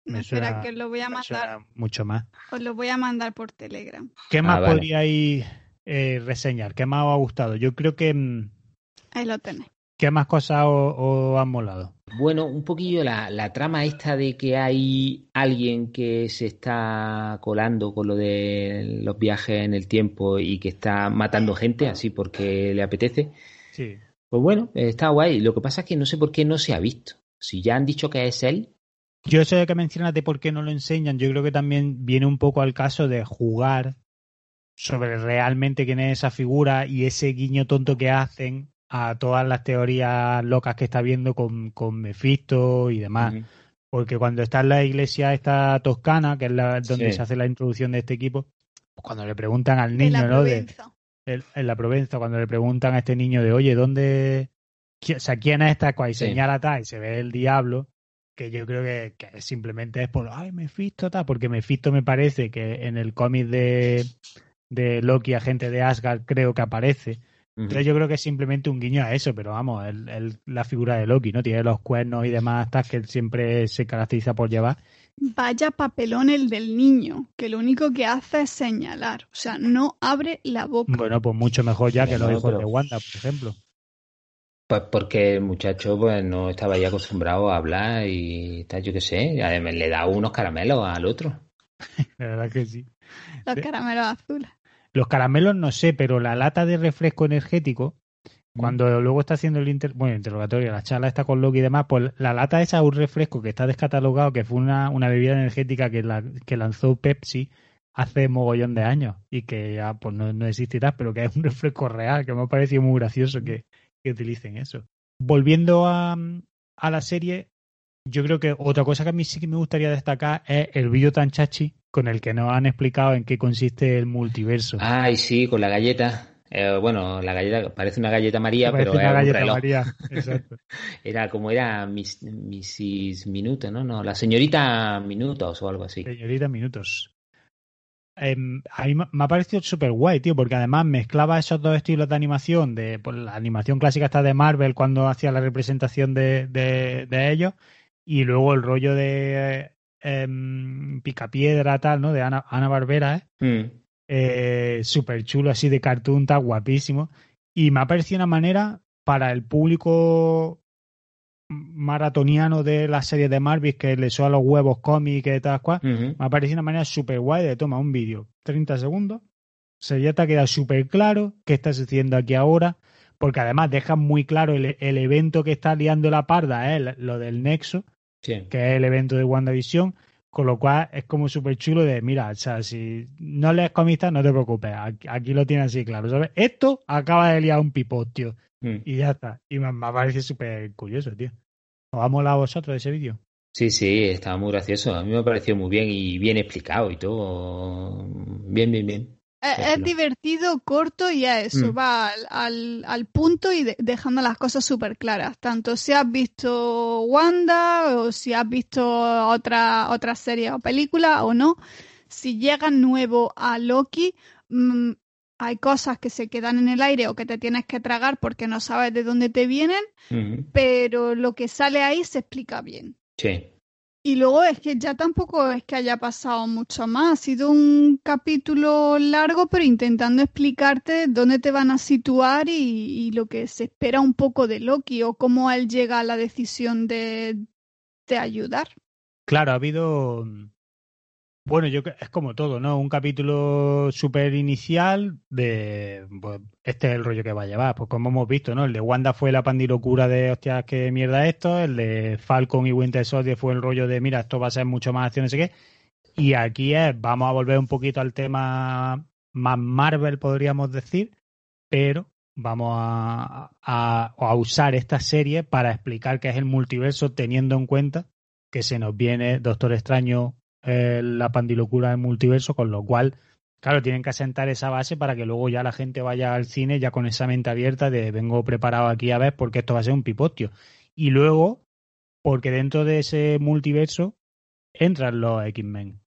Me Espera, suena- que os lo voy a me mandar. mucho más. Os lo voy a mandar por Telegram. ¿Qué más Ah, vale. podríais eh, reseñar? ¿Qué más os ha gustado? Yo creo que. mm, Ahí lo tenéis. ¿Qué más cosas os, os han molado? Bueno, un poquillo la, la trama esta de que hay alguien que se está colando con lo de los viajes en el tiempo y que está matando gente así porque le apetece. Sí. Pues bueno, está guay. Lo que pasa es que no sé por qué no se ha visto. Si ya han dicho que es él, Yo eso de que mencionas de por qué no lo enseñan, yo creo que también viene un poco al caso de jugar sobre realmente quién es esa figura y ese guiño tonto que hacen a todas las teorías locas que está viendo con, con Mephisto y demás. Porque cuando está en la iglesia esta toscana, que es la, donde Sí. se hace la introducción de este equipo, pues cuando le preguntan al De niño, la ¿no? De. El- en la Provenza, cuando le preguntan a este niño de, oye, ¿dónde? O sea, ¿quién es esta? Y Sí. señala tal, y se ve el diablo, que yo creo que, que simplemente es por, ay, Mephisto tal, porque Mephisto me parece que en el cómic de, de Loki, agente de Asgard, creo que aparece. Entonces yo creo que es simplemente un guiño a eso, pero vamos, el, el- la figura de Loki, ¿no? Tiene los cuernos y demás, tal, que él siempre se caracteriza por llevar. Vaya papelón el del niño, que lo único que hace es señalar. O sea, no abre la boca. Bueno, pues mucho mejor ya que los Bueno, hijos pero- de Wanda, por ejemplo. Pues porque el muchacho pues no estaba ya acostumbrado a hablar y tal, yo qué sé. Además, le da unos caramelos al otro. La verdad que sí. Los caramelos azules. Los caramelos no sé, pero la lata de refresco energético, cuando luego está haciendo el inter- bueno, interrogatorio, la charla está con Loki y demás, pues la lata esa es un refresco que está descatalogado, que fue una, una bebida energética que, la, que lanzó Pepsi hace mogollón de años y que ya pues no, no existirá, pero que es un refresco real, que me ha parecido muy gracioso que, que utilicen eso. Volviendo a, a la serie, yo creo que otra cosa que a mí sí que me gustaría destacar es el vídeo tan chachi con el que nos han explicado en qué consiste el multiverso. Ay, sí, con la galleta. Eh, bueno, la galleta parece una galleta María, Parece pero una un galleta reloj. María. Exacto. Era como era Miss, Mrs. Minuto, ¿no? No, la señorita Minutos o algo así. Señorita Minutos. em, a mí me me ha parecido súper guay, tío, porque además mezclaba esos dos estilos de animación, de pues, la animación clásica está de Marvel cuando hacía la representación de, de, de ellos, y luego el rollo de eh, em, Picapiedra, tal, ¿no? De Ana, Ana Barbera, ¿eh? Mm. eh, súper chulo, así de cartoon, está guapísimo. Y me ha parecido una manera para el público maratoniano de las series de Marvel que le suena los huevos cómics y tal cual, me ha parecido una manera súper guay de tomar un vídeo, 30 segundos, se ya te queda súper claro qué estás haciendo aquí ahora, porque además deja muy claro el, el evento que está liando la parda, es lo del Nexo, Sí. que es el evento de WandaVision, con lo cual es como súper chulo de, mira, o sea, si no lees cómics, no te preocupes, aquí, aquí lo tienes así claro, ¿sabes? Esto acaba de liar un pipot, tío, Mm. y ya está, y me, me parece súper curioso, tío. ¿Os ha molado a vosotros ese vídeo? Sí, sí, estaba muy gracioso. A mí me pareció muy bien y bien explicado y todo. Bien, bien, bien. Es, es divertido, corto y a eso, Mm. va al, al, al punto y de- dejando las cosas súper claras. Tanto si has visto Wanda o si has visto otra, otra serie o película o no. Si llegas nuevo a Loki, mm, hay cosas que se quedan en el aire o que te tienes que tragar porque no sabes de dónde te vienen, pero lo que sale ahí se explica bien. Sí. Y luego es que ya tampoco es que haya pasado mucho más. Ha sido un capítulo largo, pero intentando explicarte dónde te van a situar y, lo que se espera un poco de Loki o cómo él llega a la decisión de, de ayudar. Claro, ha habido. Bueno, yo es como todo, ¿no? Un capítulo súper inicial de. Pues, este es el rollo que va a llevar. Pues como hemos visto, ¿no? El de Wanda fue la pandilocura de hostias, qué mierda esto. El de Falcon y Winter Soldier fue el rollo de, mira, esto va a ser mucho más acción, no sé qué. Y aquí es, vamos a volver un poquito al tema más Marvel, podríamos decir, pero vamos a, a, a usar esta serie para explicar qué es el multiverso, teniendo en cuenta que se nos viene Doctor Extraño, eh, la pandilocura del multiverso, con lo cual, claro, tienen que asentar esa base para que luego ya la gente vaya al cine ya con esa mente abierta de vengo preparado aquí a ver porque esto va a ser un pipotio. Y luego, porque dentro de ese multiverso entran los X-Men.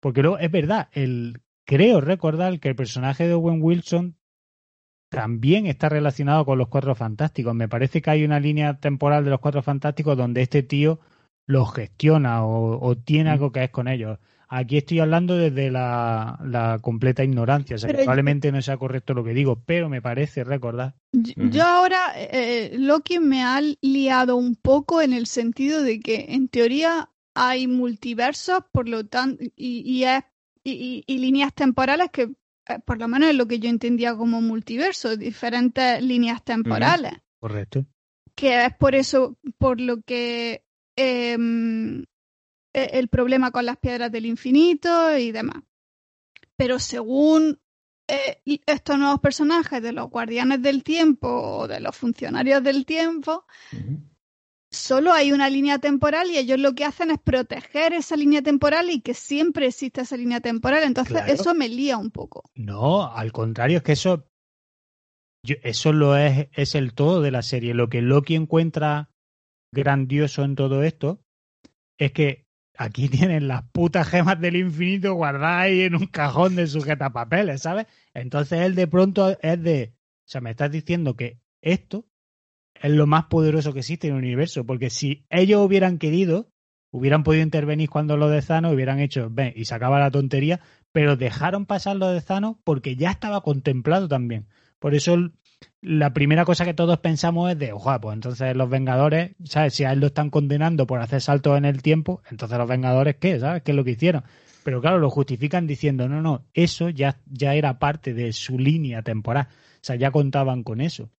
Porque luego, es verdad, el, creo recordar que el personaje de Owen Wilson también está relacionado con los Cuatro Fantásticos. Me parece que hay una línea temporal de los Cuatro Fantásticos donde este tío los gestiona o, o tiene Mm. algo que es con ellos. Aquí estoy hablando desde la, la completa ignorancia, o sea que Pero yo- probablemente no sea correcto lo que digo, pero me parece recordar. Yo, ahora, eh, Loki me ha liado un poco en el sentido de que en teoría hay multiversos, por lo tanto, y, y, es- y- y- y líneas temporales que, eh, por lo menos es lo que yo entendía como multiverso, diferentes líneas temporales. Correcto. que es por eso por lo que em, e- el problema con las piedras del infinito y demás. Pero según eh, estos nuevos personajes de los guardianes del tiempo o de los funcionarios del tiempo, solo hay una línea temporal y ellos lo que hacen es proteger esa línea temporal y que siempre exista esa línea temporal. Entonces Claro. eso me lía un poco. No, al contrario, es que eso, yo- eso lo es, es el todo de la serie. Lo que Loki encuentra grandioso en todo esto es que aquí tienen las putas gemas del infinito guardadas en un cajón de sujetapapeles, ¿sabes? Entonces él de pronto es de, o sea, me estás diciendo que esto es lo más poderoso que existe en el universo, porque si ellos hubieran querido, hubieran podido intervenir cuando lo de Thanos hubieran hecho, ven, y se acaba la tontería, pero dejaron pasar lo de Thanos porque ya estaba contemplado también. Por eso la primera cosa que todos pensamos es de, ojalá, pues entonces los Vengadores, ¿sabes? Si a él lo están condenando por hacer saltos en el tiempo, entonces los Vengadores, ¿qué? ¿Sabes? ¿Qué es lo que hicieron? Pero claro, lo justifican diciendo, no, no, eso ya, ya era parte de su línea temporal. O sea, ya contaban con eso.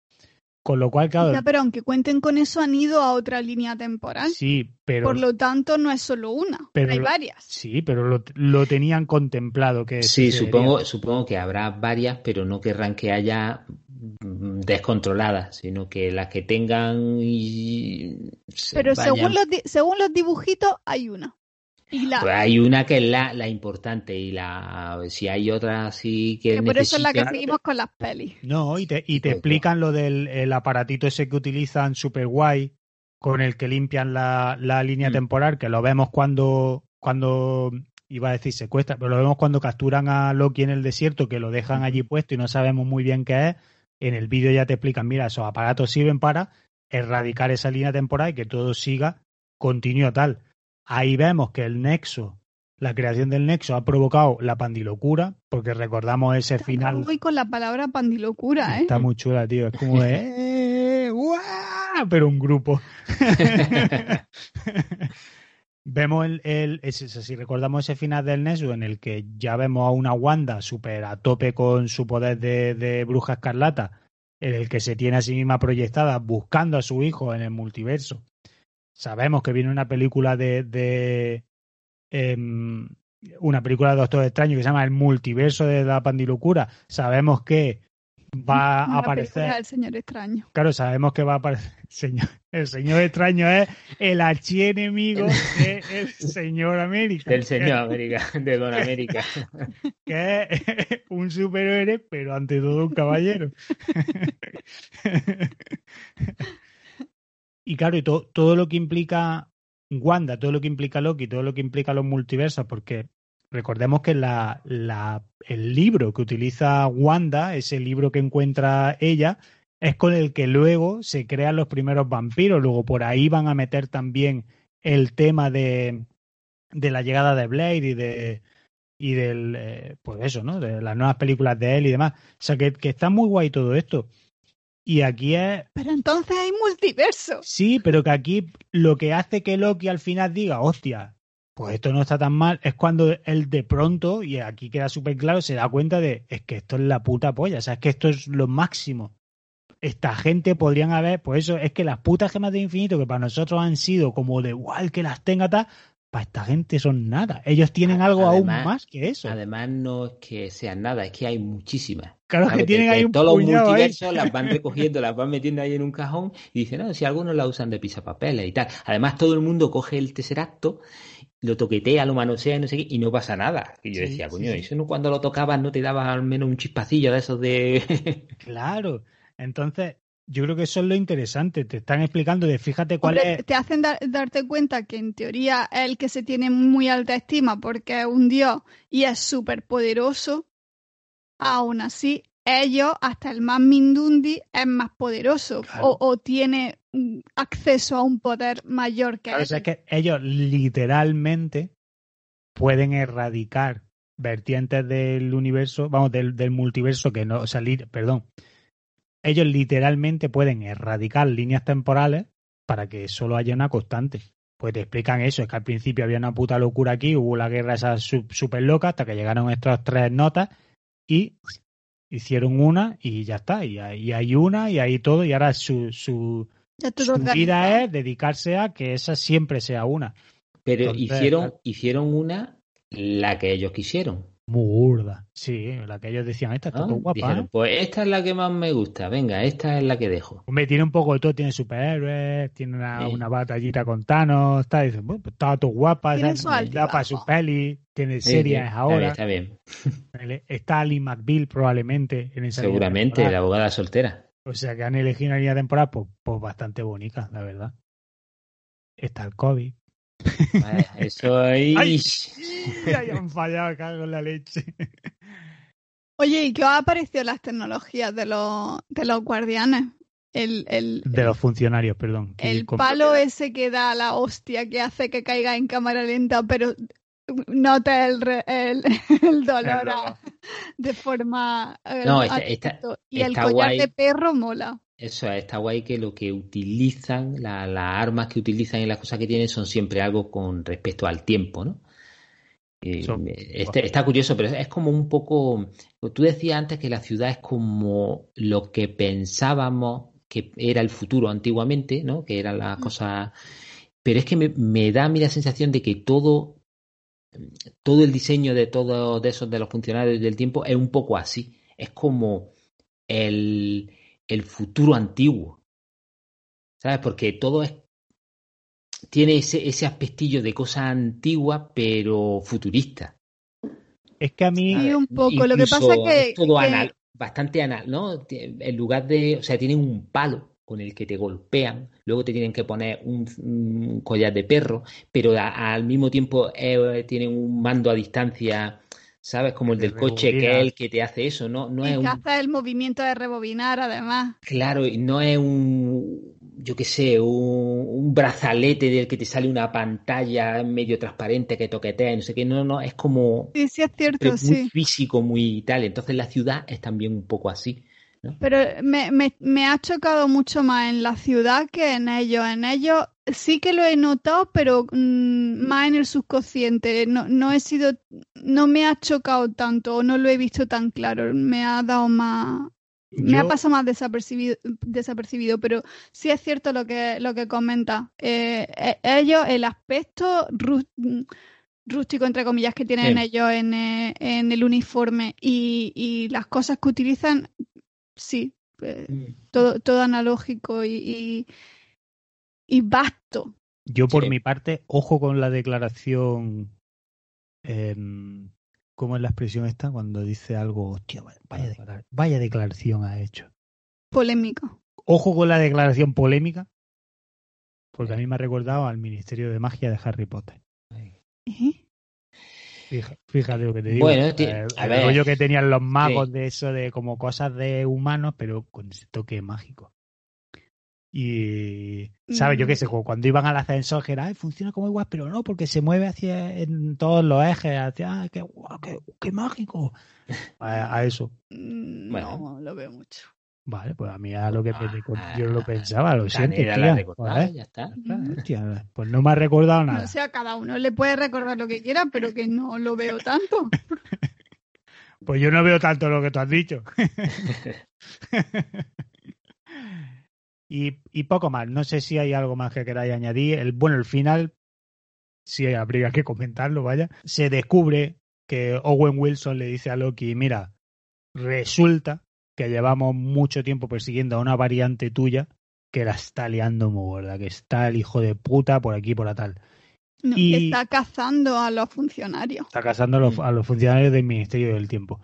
Con lo cual, claro, Ya, pero aunque cuenten con eso, han ido a otra línea temporal. sí, pero... Por lo tanto, no es solo una, Pero hay lo- varias. Sí, pero lo, lo tenían contemplado que Sí, supongo, supongo que habrá varias, pero no querrán que haya descontroladas, sino que las que tengan y se Pero vayan- según los, di- según los dibujitos, hay una. Y la, Pues hay una que es la, la importante y la si hay otra así que, que por eso es la que seguimos con las pelis. No, y te, y te Pues, explican lo del el aparatito ese que utilizan super guay, con el que limpian la, la línea Mm. temporal, que lo vemos cuando, cuando iba a decir secuestra, pero lo vemos cuando capturan a Loki en el desierto, que lo dejan allí puesto y no sabemos muy bien qué es. En el vídeo ya te explican, mira, esos aparatos sirven para erradicar esa línea temporal y que todo siga continuo tal. Ahí vemos que el nexo, la creación del nexo ha provocado la pandilocura, porque recordamos ese final. Voy con la palabra pandilocura, ¿eh? Está muy chula, tío. Es como de... "Eh, ¡guau! Pero un grupo. vemos el, el ese- si recordamos ese final del Nexo en el que ya vemos a una Wanda súper a tope con su poder de, de bruja escarlata, en el que se tiene a sí misma proyectada buscando a su hijo en el multiverso. Sabemos que viene una película de, de em, una película de Doctor Extraño que se llama El multiverso de la pandilocura. Sabemos que va a aparecer del señor extraño. Claro, sabemos que va a aparecer. Señor, el señor extraño es el archienemigo del señor América. Del señor América, de Don América. Que es un superhéroe, pero ante todo un caballero. y claro, y to- todo lo que implica Wanda, todo lo que implica Loki, todo lo que implica los multiversos, porque recordemos que la, la, el libro que utiliza Wanda, ese libro que encuentra ella, es con el que luego se crean los primeros vampiros. Luego por ahí van a meter también el tema de, de la llegada de Blade y de y del eh, pues eso, ¿no? De las nuevas películas de él y demás. O sea que, que está muy guay todo esto. Y aquí es Pero entonces hay multiverso. Sí, pero que aquí lo que hace que Loki al final diga, hostia, pues esto no está tan mal, es cuando él de pronto, y aquí queda súper claro, se da cuenta de, es que esto es la puta polla, o sea, es que esto es lo máximo. Esta gente podrían haber, pues eso, es que las putas gemas de infinito que para nosotros han sido como de igual que las tenga tal, para esta gente son nada. Ellos tienen algo aún más que eso. Además, no es que sean nada, es que hay muchísimas. Claro que tienen ahí un todos los puñado ahí. multiversos las van recogiendo, las van metiendo ahí en un cajón y dicen, no, si algunos la usan de pisapapeles y tal. Además, todo el mundo coge el tesseracto, lo toquetea, lo manosea y no sé qué, y no pasa nada. Y yo Sí, decía, coño, sí. eso no cuando lo tocabas no te daba al menos un chispacillo de esos de... Claro. Entonces, yo creo que eso es lo interesante. Te están explicando de fíjate cuál Hombre, es. Te hacen dar- darte cuenta que en teoría es el que se tiene muy alta estima porque es un dios y es súper poderoso. Aún así, ellos, hasta el más Mindundi, es más poderoso Claro. o, o tiene acceso a un poder mayor que Claro, o sea, él. es que ellos literalmente pueden erradicar vertientes del universo, vamos, del, del multiverso que no, o sea, li- perdón. Ellos literalmente pueden erradicar líneas temporales para que solo haya una constante. Pues te explican eso, es que al principio había una puta locura aquí, hubo la guerra esa súper loca hasta que llegaron estas tres notas y hicieron una y ya está, y hay, una y hay todo y ahora su, su, su organizado. vida es dedicarse a que esa siempre sea una. Pero Entonces, hicieron, claro. hicieron una, la que ellos quisieron. Muy burda. Sí, la que ellos decían, esta está ¿no? todo guapa. Dijeron, ¿eh? pues esta es la que más me gusta, venga, esta es la que dejo. Hombre, tiene un poco de todo, tiene superhéroes, tiene una, Sí. una batallita con Thanos, está, dice, bueno, pues estaba todo guapa, Tiene ¿sabes? su para su peli, tiene Sí, series sí, ahora, Está bien, está bien. está Ali McBeal probablemente en esa Seguramente, la abogada soltera. O sea que han elegido una línea temporal pues, pues bastante bonita, la verdad. Está el COVID. Vaya, Eso ahí. ¡Ay! Ay, han fallado, cago en la leche. Oye, ¿y qué os ha parecido las tecnologías de los, de los guardianes? El, el, De los funcionarios, perdón. el palo ese que da la hostia que hace que caiga en cámara lenta, pero nota el, el, el dolor a- de forma eh, No, está- está- y el está collar guay. de perro mola. Eso está guay que lo que utilizan, la- las armas que utilizan y las cosas que tienen son siempre algo con respecto al tiempo, ¿no? Y Son- está, está curioso, pero es como un poco. Tú decías antes que la ciudad es como lo que pensábamos que era el futuro antiguamente, ¿no? Que eran las cosas. Pero es que me, me da a mí la sensación de que todo, todo el diseño de todos de esos de los funcionarios del tiempo es un poco así. Es como el, el futuro antiguo. ¿Sabes? Porque todo es tiene ese, ese aspectillo de cosa antigua, pero futurista. Es que a mí, Sí, un poco. Lo que pasa que, es todo que- anal, bastante anal, ¿no? En lugar de, o sea, tienen un palo con el que te golpean, luego te tienen que poner un, un collar de perro, pero a- al mismo tiempo eh, tienen un mando a distancia, ¿sabes? Como el del coche, que es el que te hace eso, ¿no? No y es que un, hace el movimiento de rebobinar, además. claro, y no es un, yo qué sé, un, un brazalete del que te sale una pantalla medio transparente que toquetea, y no sé qué, no, no, es como Sí, sí, es cierto, muy sí. físico, muy tal. Entonces la ciudad es también un poco así. Pero me, me, me ha chocado mucho más en la ciudad que en ellos. En ellos sí que lo he notado, pero mm, más en el subconsciente. No, no he sido, no me ha chocado tanto, o no lo he visto tan claro. Me ha dado más, me ha pasado más desapercibido, desapercibibido, pero sí es cierto lo que, lo que comenta. Eh, eh, ellos, el aspecto rú- rústico, entre comillas, que tienen Sí. ellos en, eh, en el uniforme y, y las cosas que utilizan, sí, eh, todo, todo analógico y, y, y vasto. Yo por Sí. mi parte, ojo con la declaración. em, ¿Cómo es la expresión esta? Cuando dice algo, hostia, vaya, vaya declara- vaya declaración ha hecho. Polémico. Ojo con la declaración polémica, porque a mí me ha recordado al Ministerio de Magia de Harry Potter. ¿Eh? Fija- Fíjate lo que te digo. Bueno, ti- Eh, a el ver. rollo que tenían los magos Sí. de eso, de como cosas de humanos, pero con ese toque mágico. Y, ¿sabes? Yo qué sé, Mm. cuando iban al ascensor, que era, "Ay, funciona como igual, pero no, porque se mueve hacia en todos los ejes, hacia, "Ay, qué, qué, qué mágico. A, a eso. Mm, Bueno. No lo veo mucho. Vale, pues a mí era lo que me Ah, yo lo pensaba, lo siento, tía. Joder. ya está. Hostia, pues no me ha recordado nada. O sea, cada uno le puede recordar lo que quiera, pero que no lo veo tanto. Pues yo no veo tanto lo que tú has dicho. y, y poco más. No sé si hay algo más que queráis añadir. El, bueno, el final, sí habría que comentarlo, vaya. Se descubre que Owen Wilson le dice a Loki, mira, resulta que llevamos mucho tiempo persiguiendo a una variante tuya que la está liando muy gorda, que está el hijo de puta por aquí por la tal. No, Y- que está cazando a los funcionarios. Está casando a los, a los funcionarios del Ministerio del Tiempo.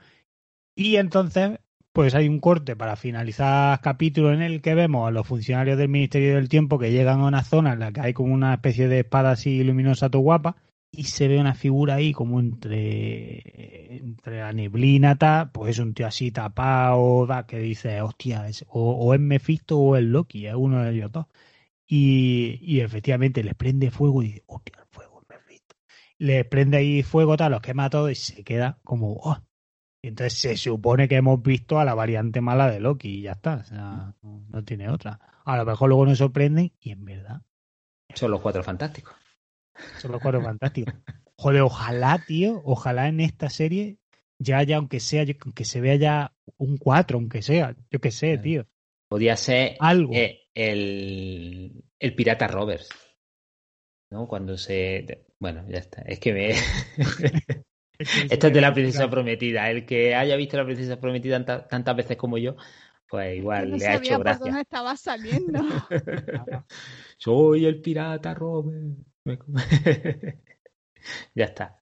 Y entonces, pues hay un corte para finalizar capítulo en el que vemos a los funcionarios del Ministerio del Tiempo que llegan a una zona en la que hay como una especie de espada así luminosa todo guapa y se ve una figura ahí como entre, entre la neblina pues es un tío así tapado que dice, hostia, es, o, es Mephisto o es Loki, es uno de ellos dos. Y, y efectivamente les prende fuego y dice, hostia, el fuego es Mephisto le prende ahí fuego, tal, los quema todo y se queda como. "Oh". Y entonces se supone que hemos visto a la variante mala de Loki y ya está. O sea, no tiene otra. A lo mejor luego nos sorprenden y en verdad Son los cuatro fantásticos. Son los cuatro fantásticos. Joder, ojalá, tío, ojalá en esta serie ya haya, aunque sea, aunque se vea ya un 4, aunque sea, yo qué sé, Claro. tío. Podía ser Algo. eh, el, el pirata Roberts. ¿No? Cuando se. Bueno, ya está. Es que me. Esto es de la princesa prometida. El que haya visto la princesa prometida tanta- tantas veces como yo, pues igual no le ha sabía hecho por dónde gracia. estaba saliendo. Soy el pirata Robert. Ya está.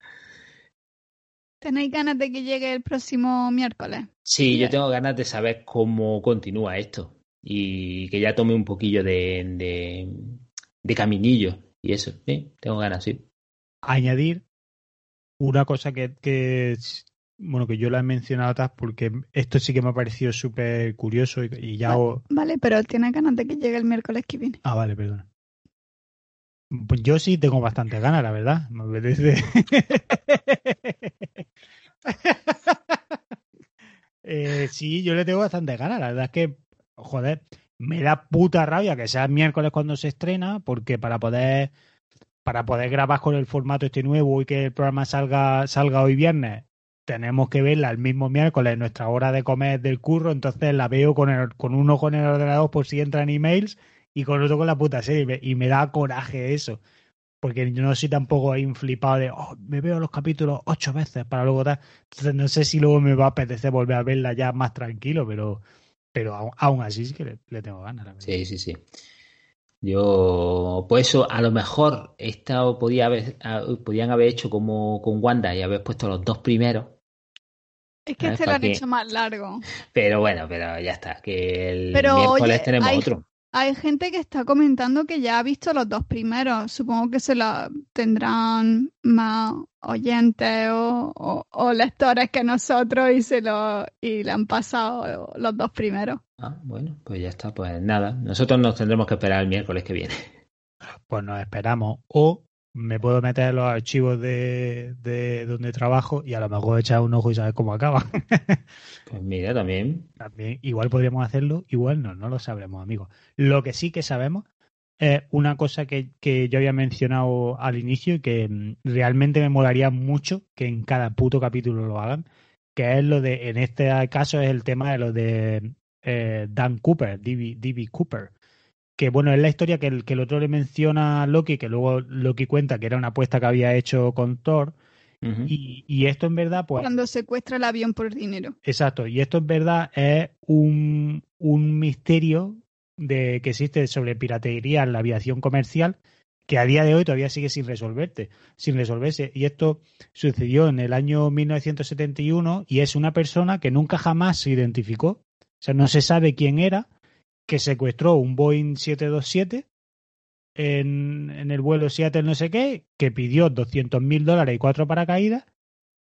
¿Tenéis ganas de que llegue el próximo miércoles? Sí, yo tengo ganas de saber cómo continúa esto. Y que ya tome un poquillo de, de, de caminillo. Y eso, sí, tengo ganas, sí. añadir una cosa que, que es- bueno que yo la he mencionado atrás porque esto sí que me ha parecido súper curioso y, y ya Vale. os- Vale, pero tienes ganas de que llegue el miércoles que viene. ah vale perdona yo sí tengo bastante ganas la verdad. Me apetece Eh, sí yo le tengo bastante ganas. La verdad es que joder me da puta rabia que sea el miércoles cuando se estrena porque para poder para poder grabar con el formato este nuevo y que el programa salga, salga hoy viernes, tenemos que verla el mismo miércoles en nuestra hora de comer del curro, entonces la veo con, el, con uno con el ordenador por si entran emails y con otro con la puta serie. Y me, y me da coraje eso. Porque yo no soy tampoco ahí un flipado de, oh, me veo los capítulos ocho veces para luego dar. Entonces no sé si luego me va a apetecer volver a verla ya más tranquilo, pero, pero aún, aún así sí que le, le tengo ganas. Sí, sí, sí. Yo, pues eso, a lo mejor esta podía haber, podían haber hecho como con Wanda y haber puesto los dos primeros, Es que este lo ¿para han qué? hecho más largo. pero bueno, pero ya está, que el Pero, miércoles oye, tenemos hay- otro. Hay gente que está comentando que ya ha visto los dos primeros. Supongo que se lo tendrán más oyentes o, o- o lectores que nosotros y se lo y le han pasado los dos primeros. Ah, bueno, pues ya está, pues nada. Nosotros nos tendremos que esperar el miércoles que viene. Pues nos esperamos. O me puedo meter en los archivos de, de donde trabajo y a lo mejor echar un ojo y saber cómo acaba. Pues mira, también. También, igual podríamos hacerlo, igual no, no lo sabremos, amigos. Lo que sí que sabemos es una cosa que, que yo había mencionado al inicio y que mm, realmente me molaría mucho que en cada puto capítulo lo hagan, que es lo de, en este caso es el tema de lo de eh, Dan Cooper, D.B. D.B. Cooper, que bueno, es la historia que el, que el otro le menciona a Loki, que luego Loki cuenta que era una apuesta que había hecho con Thor, y, y esto en verdad, pues... Cuando secuestra el avión por dinero. Exacto, y esto en verdad es un, un misterio de que existe sobre piratería en la aviación comercial que a día de hoy todavía sigue sin resolverte, sin resolverse. Y esto sucedió en el año 1971 y es una persona que nunca jamás se identificó. O sea, no se sabe quién era, que secuestró un Boeing 727 en, en el vuelo Seattle no sé qué, que pidió 200 mil dólares y cuatro paracaídas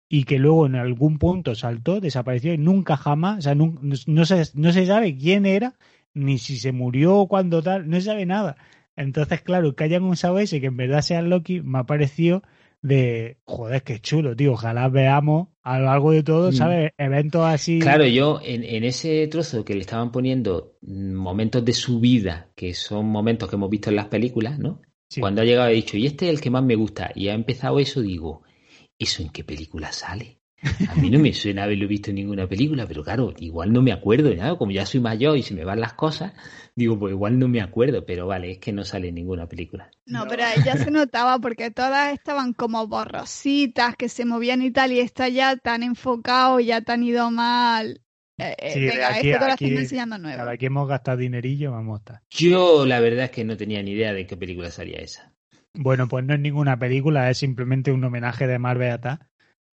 y que luego en algún punto saltó, desapareció y nunca jamás, o sea, no, no se, no se sabe quién era, ni si se murió o cuándo tal, no se sabe nada. Entonces, claro, que hayan usado ese, que en verdad sea Loki, me ha parecido de, joder, qué chulo, tío, ojalá veamos a lo largo de todo, Mm. ¿sabes? Eventos así. Claro, yo en, en ese trozo que le estaban poniendo momentos de su vida, que son momentos que hemos visto en las películas, ¿no? Sí. Cuando ha llegado he dicho, y este es el que más me gusta, y ha empezado eso, digo, ¿eso en qué película sale? A mí no me suena haberlo visto en ninguna película, pero claro, igual no me acuerdo de nada, como ya soy mayor y se me van las cosas, digo, pues igual no me acuerdo, pero vale, es que no sale en ninguna película. No, pero ya se notaba porque todas estaban como borrositas, que se movían y tal, y esta ya tan enfocado, ya tan ido mal. Eh, eh, Sí, venga, aquí esto a aquí- enseñando nuevo. Cada que hemos gastado dinerillo, vamos a estar. Yo la verdad es que no tenía ni idea de qué película salía esa. Bueno, pues no es ninguna película, es simplemente un homenaje de Marvel Attack.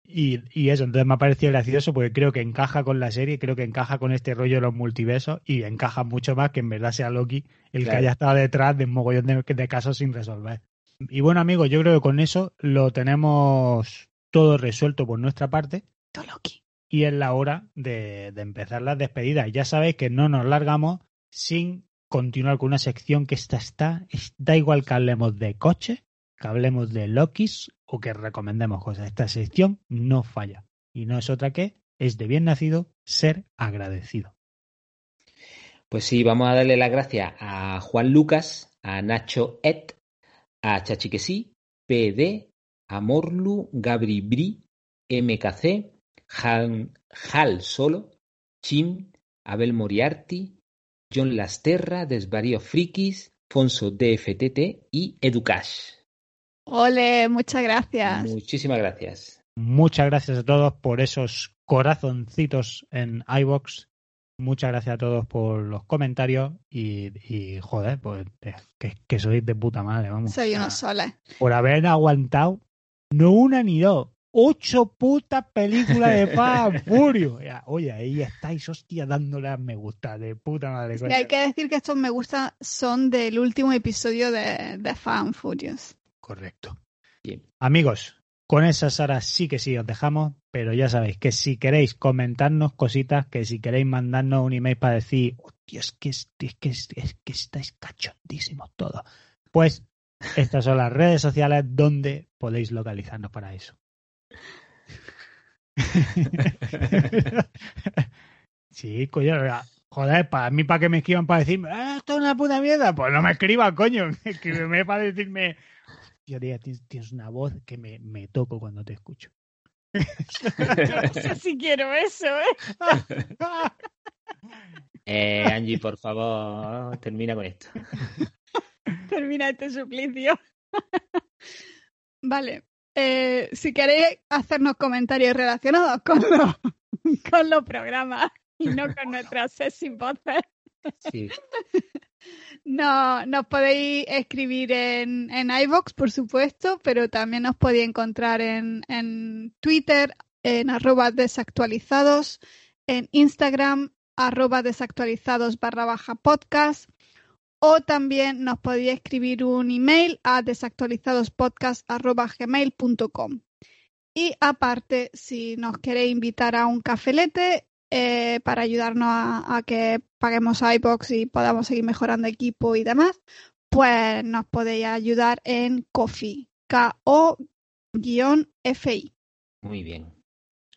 Y, y eso, entonces me ha parecido gracioso porque creo que encaja con la serie, creo que encaja con este rollo de los multiversos y encaja mucho más que en verdad sea Loki el que haya estado detrás de un mogollón de, de casos sin resolver. Y bueno, amigos, yo creo que con eso lo tenemos todo resuelto por nuestra parte Loki. y es la hora de, de empezar las despedidas. Ya sabéis que no nos largamos sin continuar con una sección que esta está, es- da igual que hablemos de coches, que hablemos de Lokis o que recomendemos cosas. Esta sección no falla y no es otra que es de bien nacido ser agradecido. Pues sí, vamos a darle las gracias a Juan Lucas, a Nacho Et, a Chachiquesí, PD, a Morlu, Gabri Bri, MKC, Hal, Hal Solo, Chin, Abel Moriarty, John Lasterra, Desvarío Frikis, Fonso DFTT y Educash. Ole, muchas gracias. Muchísimas gracias. Muchas gracias a todos por esos corazoncitos en iBox. Muchas gracias a todos por los comentarios y, y, joder, pues que, que sois de puta madre, vamos. Soy unos soles. por haber aguantado no una ni dos, ocho putas películas de Fast. Ya, Oye, ahí estáis, hostia, dándole a me gusta, de puta madre. Sí, hay que decir que estos me gusta son del último episodio de, de Fan Furious. Correcto. Bien. Amigos, con esas horas sí que sí os dejamos, pero ya sabéis que si queréis comentarnos cositas, que si queréis mandarnos un email para decir, hostia, es que, es, que, es, es que estáis cachondísimos todos, pues estas son las redes sociales donde podéis localizarnos para eso. sí, coño, joder, para mí, para que me escriban para decirme, "Ah, esto es una puta mierda, pues no me escriban, coño, escríbeme para decirme, yo diría, tienes, una voz que me, me toco cuando te escucho. No sé si quiero eso, ¿eh? Eh, Angie, por favor, termina con esto. Termina este suplicio. vale. Eh, si queréis hacernos comentarios relacionados con los, con los programas y no con nuestras sexy voces, Sí. No, nos podéis escribir en, en por supuesto, pero también nos podéis encontrar en, en Twitter, en arroba desactualizados, en Instagram, arroba desactualizados barra baja podcast, o también nos podéis escribir un email a desactualizadospodcast.gmail.com. Y aparte, si nos queréis invitar a un cafelete eh, para ayudarnos a, a que paguemos iBox y podamos seguir mejorando equipo y demás, pues nos podéis ayudar en Coffee, K-O-F-I. Muy bien.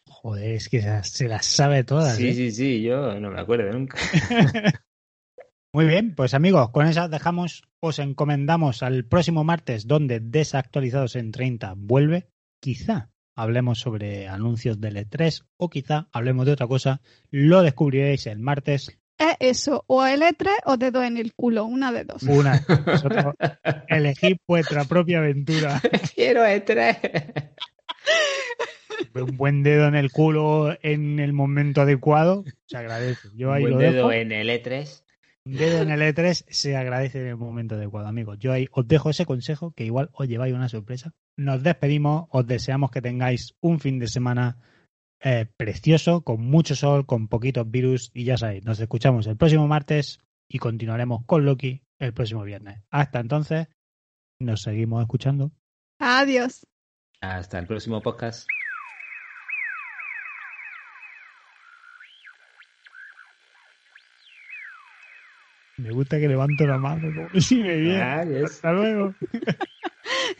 Joder, es que se, se las sabe todas. Sí, ¿eh? sí, sí, yo no me acuerdo nunca. Muy bien, pues amigos, con eso dejamos, os encomendamos al próximo martes, donde Desactualizados en 30 vuelve. Quizá hablemos sobre anuncios del E3 o quizá hablemos de otra cosa. Lo descubriréis el martes. Es eso, o el E3 o dedo en el culo, una de dos. Una, vosotros elegid vuestra propia aventura. Quiero E3. Un buen dedo en el culo en el momento adecuado se agradece. Yo ahí Buen lo dedo dejo. en el E E3. Dedo en el E3 se agradece en el momento adecuado, amigos. Yo ahí os dejo ese consejo que igual os lleváis una sorpresa. Nos despedimos, os deseamos que tengáis un fin de semana eh, precioso, con mucho sol, con poquitos virus y ya sabéis, nos escuchamos el próximo martes y continuaremos con Loki el próximo viernes. Hasta entonces, nos seguimos escuchando. Adiós. Hasta el próximo podcast. Me gusta que levanto la mano como si me viera. Adiós. Hasta luego.